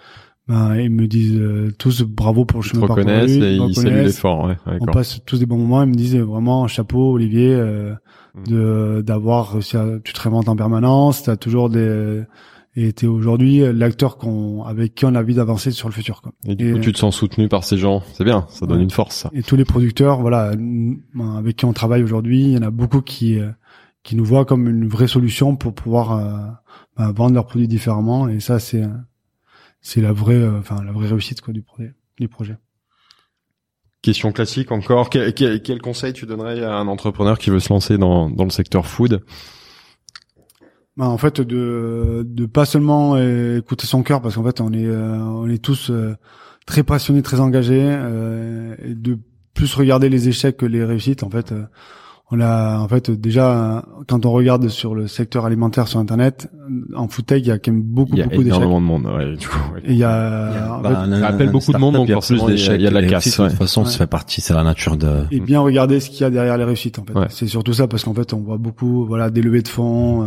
ben, ils me disent euh, tous bravo pour le Ils te chemin parcouru. reconnaissent et ils saluent l'effort. Ouais, On passe tous des bons moments. Ils me disent vraiment chapeau Olivier euh, Mm. de d'avoir réussi à tu te réinventes en permanence. T'as toujours des et t'es aujourd'hui l'acteur qu'on avec qui on a envie d'avancer sur le futur. Quoi. Et du Et- coup, tu te sens soutenu par ces gens. C'est bien, ça donne Ouais. une force. Ça. Et tous les producteurs, voilà, avec qui on travaille aujourd'hui, il y en a beaucoup qui euh, qui nous voient comme une vraie solution pour pouvoir euh, ben, vendre leurs produits différemment. Et ça, c'est euh, c'est la vraie, euh, enfin la vraie réussite quoi du projet. Du projet. Question classique encore. Quel, quel, quel conseil tu donnerais à un entrepreneur qui veut se lancer dans, dans le secteur food? Ben, en fait, de de pas seulement écouter son cœur, parce qu'en fait, on est euh, on est tous euh, très passionnés, très engagés, euh, et de plus regarder les échecs que les réussites. En fait, on a en fait déjà quand on regarde sur le secteur alimentaire sur Internet, en food tech, il y a quand même beaucoup Il y a beaucoup d'échecs. énormément de monde. Ouais, du coup, ouais. Et il y a, en fait, Bah, un- ça appelle un beaucoup de monde, donc il y a forcément, plus il y a- d'échecs il y a de la casse, réussites, De toute ouais. façon, Ouais. ça fait partie, c'est la nature de. et bien regarder ce qu'il y a derrière les réussites en fait. Ouais. C'est surtout ça parce qu'en fait on voit beaucoup voilà des levées de fonds, euh,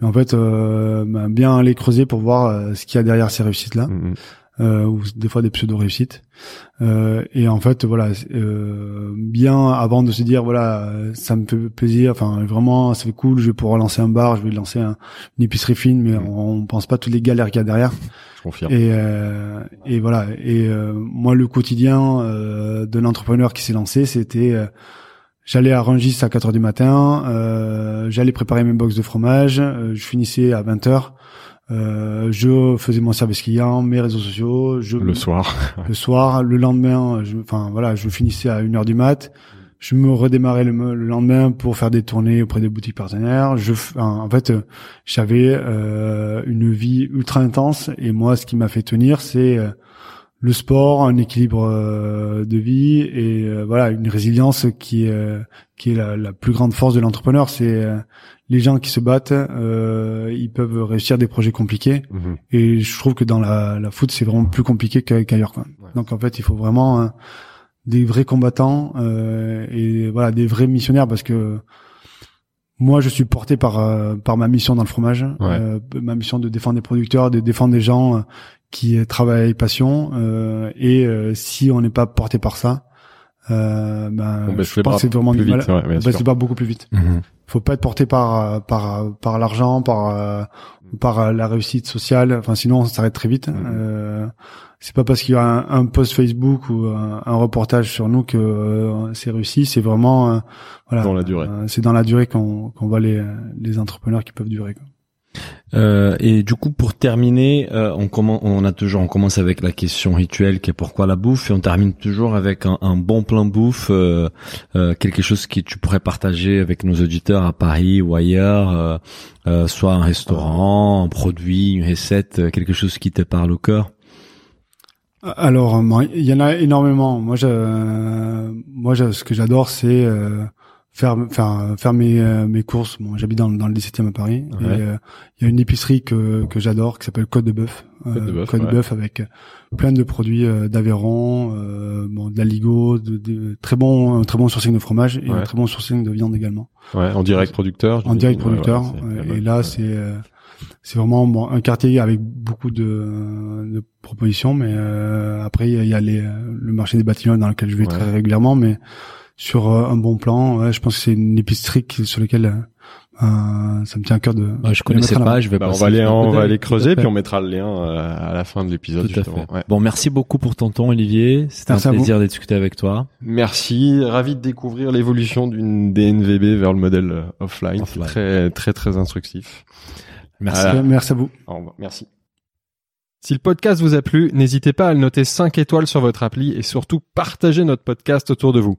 mais en fait euh, ben, bien aller creuser pour voir euh, ce qu'il y a derrière ces réussites là. Mhm. Euh, ou des fois des pseudo réussites euh, et en fait voilà euh, bien avant de se dire voilà ça me fait plaisir enfin vraiment ça fait cool je vais pouvoir lancer un bar je vais lancer un, une épicerie fine mais on, on pense pas toutes les galères qu'il y a derrière. Je confirme. et euh, et voilà. Et euh, moi le quotidien euh, de l'entrepreneur qui s'est lancé c'était euh, J'allais à Rungis à 4 heures du matin, euh, j'allais préparer mes box de fromage, euh, je finissais à 20 heures, euh, je faisais mon service client, mes réseaux sociaux, je Le soir. le soir, le lendemain, je, enfin voilà, je finissais à 1 heure du mat, je me redémarrais le, le lendemain pour faire des tournées auprès des boutiques partenaires. Je, en fait, j'avais euh, une vie ultra intense et moi, ce qui m'a fait tenir, c'est euh, le sport, un équilibre euh, de vie et euh, voilà une résilience qui est euh, qui est la, la plus grande force de l'entrepreneur. C'est euh, les gens qui se battent, euh, ils peuvent réussir des projets compliqués Mhm. et je trouve que dans la, la foot c'est vraiment plus compliqué qu'a- qu'ailleurs. Ouais. Donc en fait il faut vraiment euh, des vrais combattants euh, et voilà des vrais missionnaires parce que moi je suis porté par euh, par ma mission dans le fromage, euh, ma mission de défendre des producteurs, de défendre des gens euh, qui travaillent avec passion euh, et euh, si on n'est pas porté par ça, euh, ben On baisse je pense que c'est vraiment du mal. ouais, on baisse les bras beaucoup plus vite Mhm. Faut pas être porté par par par l'argent par euh, par la réussite sociale enfin sinon on s'arrête très vite Mhm. euh, c'est pas parce qu'il y a un, un post Facebook ou un, un reportage sur nous que euh, c'est réussi c'est vraiment euh, voilà Dans la durée. Euh, c'est dans la durée qu'on qu'on voit les les entrepreneurs qui peuvent durer quoi. Euh, et du coup, pour terminer, euh, on commence, on a toujours, on commence avec la question rituelle qui est pourquoi la bouffe, et on termine toujours avec un, bon plan bouffe, euh, euh, quelque chose que tu pourrais partager avec nos auditeurs à Paris ou ailleurs, euh, euh, soit un restaurant, un produit, une recette, quelque chose qui te parle au cœur? Alors, il y en a énormément. Moi, je, moi, je, ce que j'adore, c'est euh, faire, faire, faire mes, euh, mes courses. Bon, j'habite dans, dans le 17e à Paris. Ouais. Et euh, il y a une épicerie que, que j'adore, qui s'appelle Côte de Bœuf. Euh, Côte de Bœuf, ouais. Avec plein de produits euh, d'Aveyron, euh, bon, de la Ligo, de, de- très bon, très bon sourcing de fromage et Ouais. un très bon sourcing de viande également Ouais, en direct producteur. en direct Ouais, producteur. ouais, Euh, ouais, et là, ouais. c'est euh, c'est vraiment bon, un quartier avec beaucoup de, de propositions, mais euh, après il y a les, le marché des bâtiments dans lequel je vais Ouais. très régulièrement, mais sur euh, un bon plan, ouais, je pense que c'est une épicerie sur laquelle euh, euh, ça me tient à cœur de. Ah, je de connaissais pas, je vais Bah, on va aller, on va aller creuser, puis on mettra le lien euh, à la fin de l'épisode. Tout à justement. fait. Ouais. Bon, merci beaucoup pour ton temps, Olivier. C'était un plaisir de discuter avec toi. Merci, ravi de découvrir l'évolution d'une DNVB vers le modèle euh, offline. C'est Offline. très très très instructif. Merci. Voilà. Merci à vous. Au revoir. Merci. Si le podcast vous a plu, n'hésitez pas à le noter 5 étoiles sur votre appli et surtout partagez notre podcast autour de vous.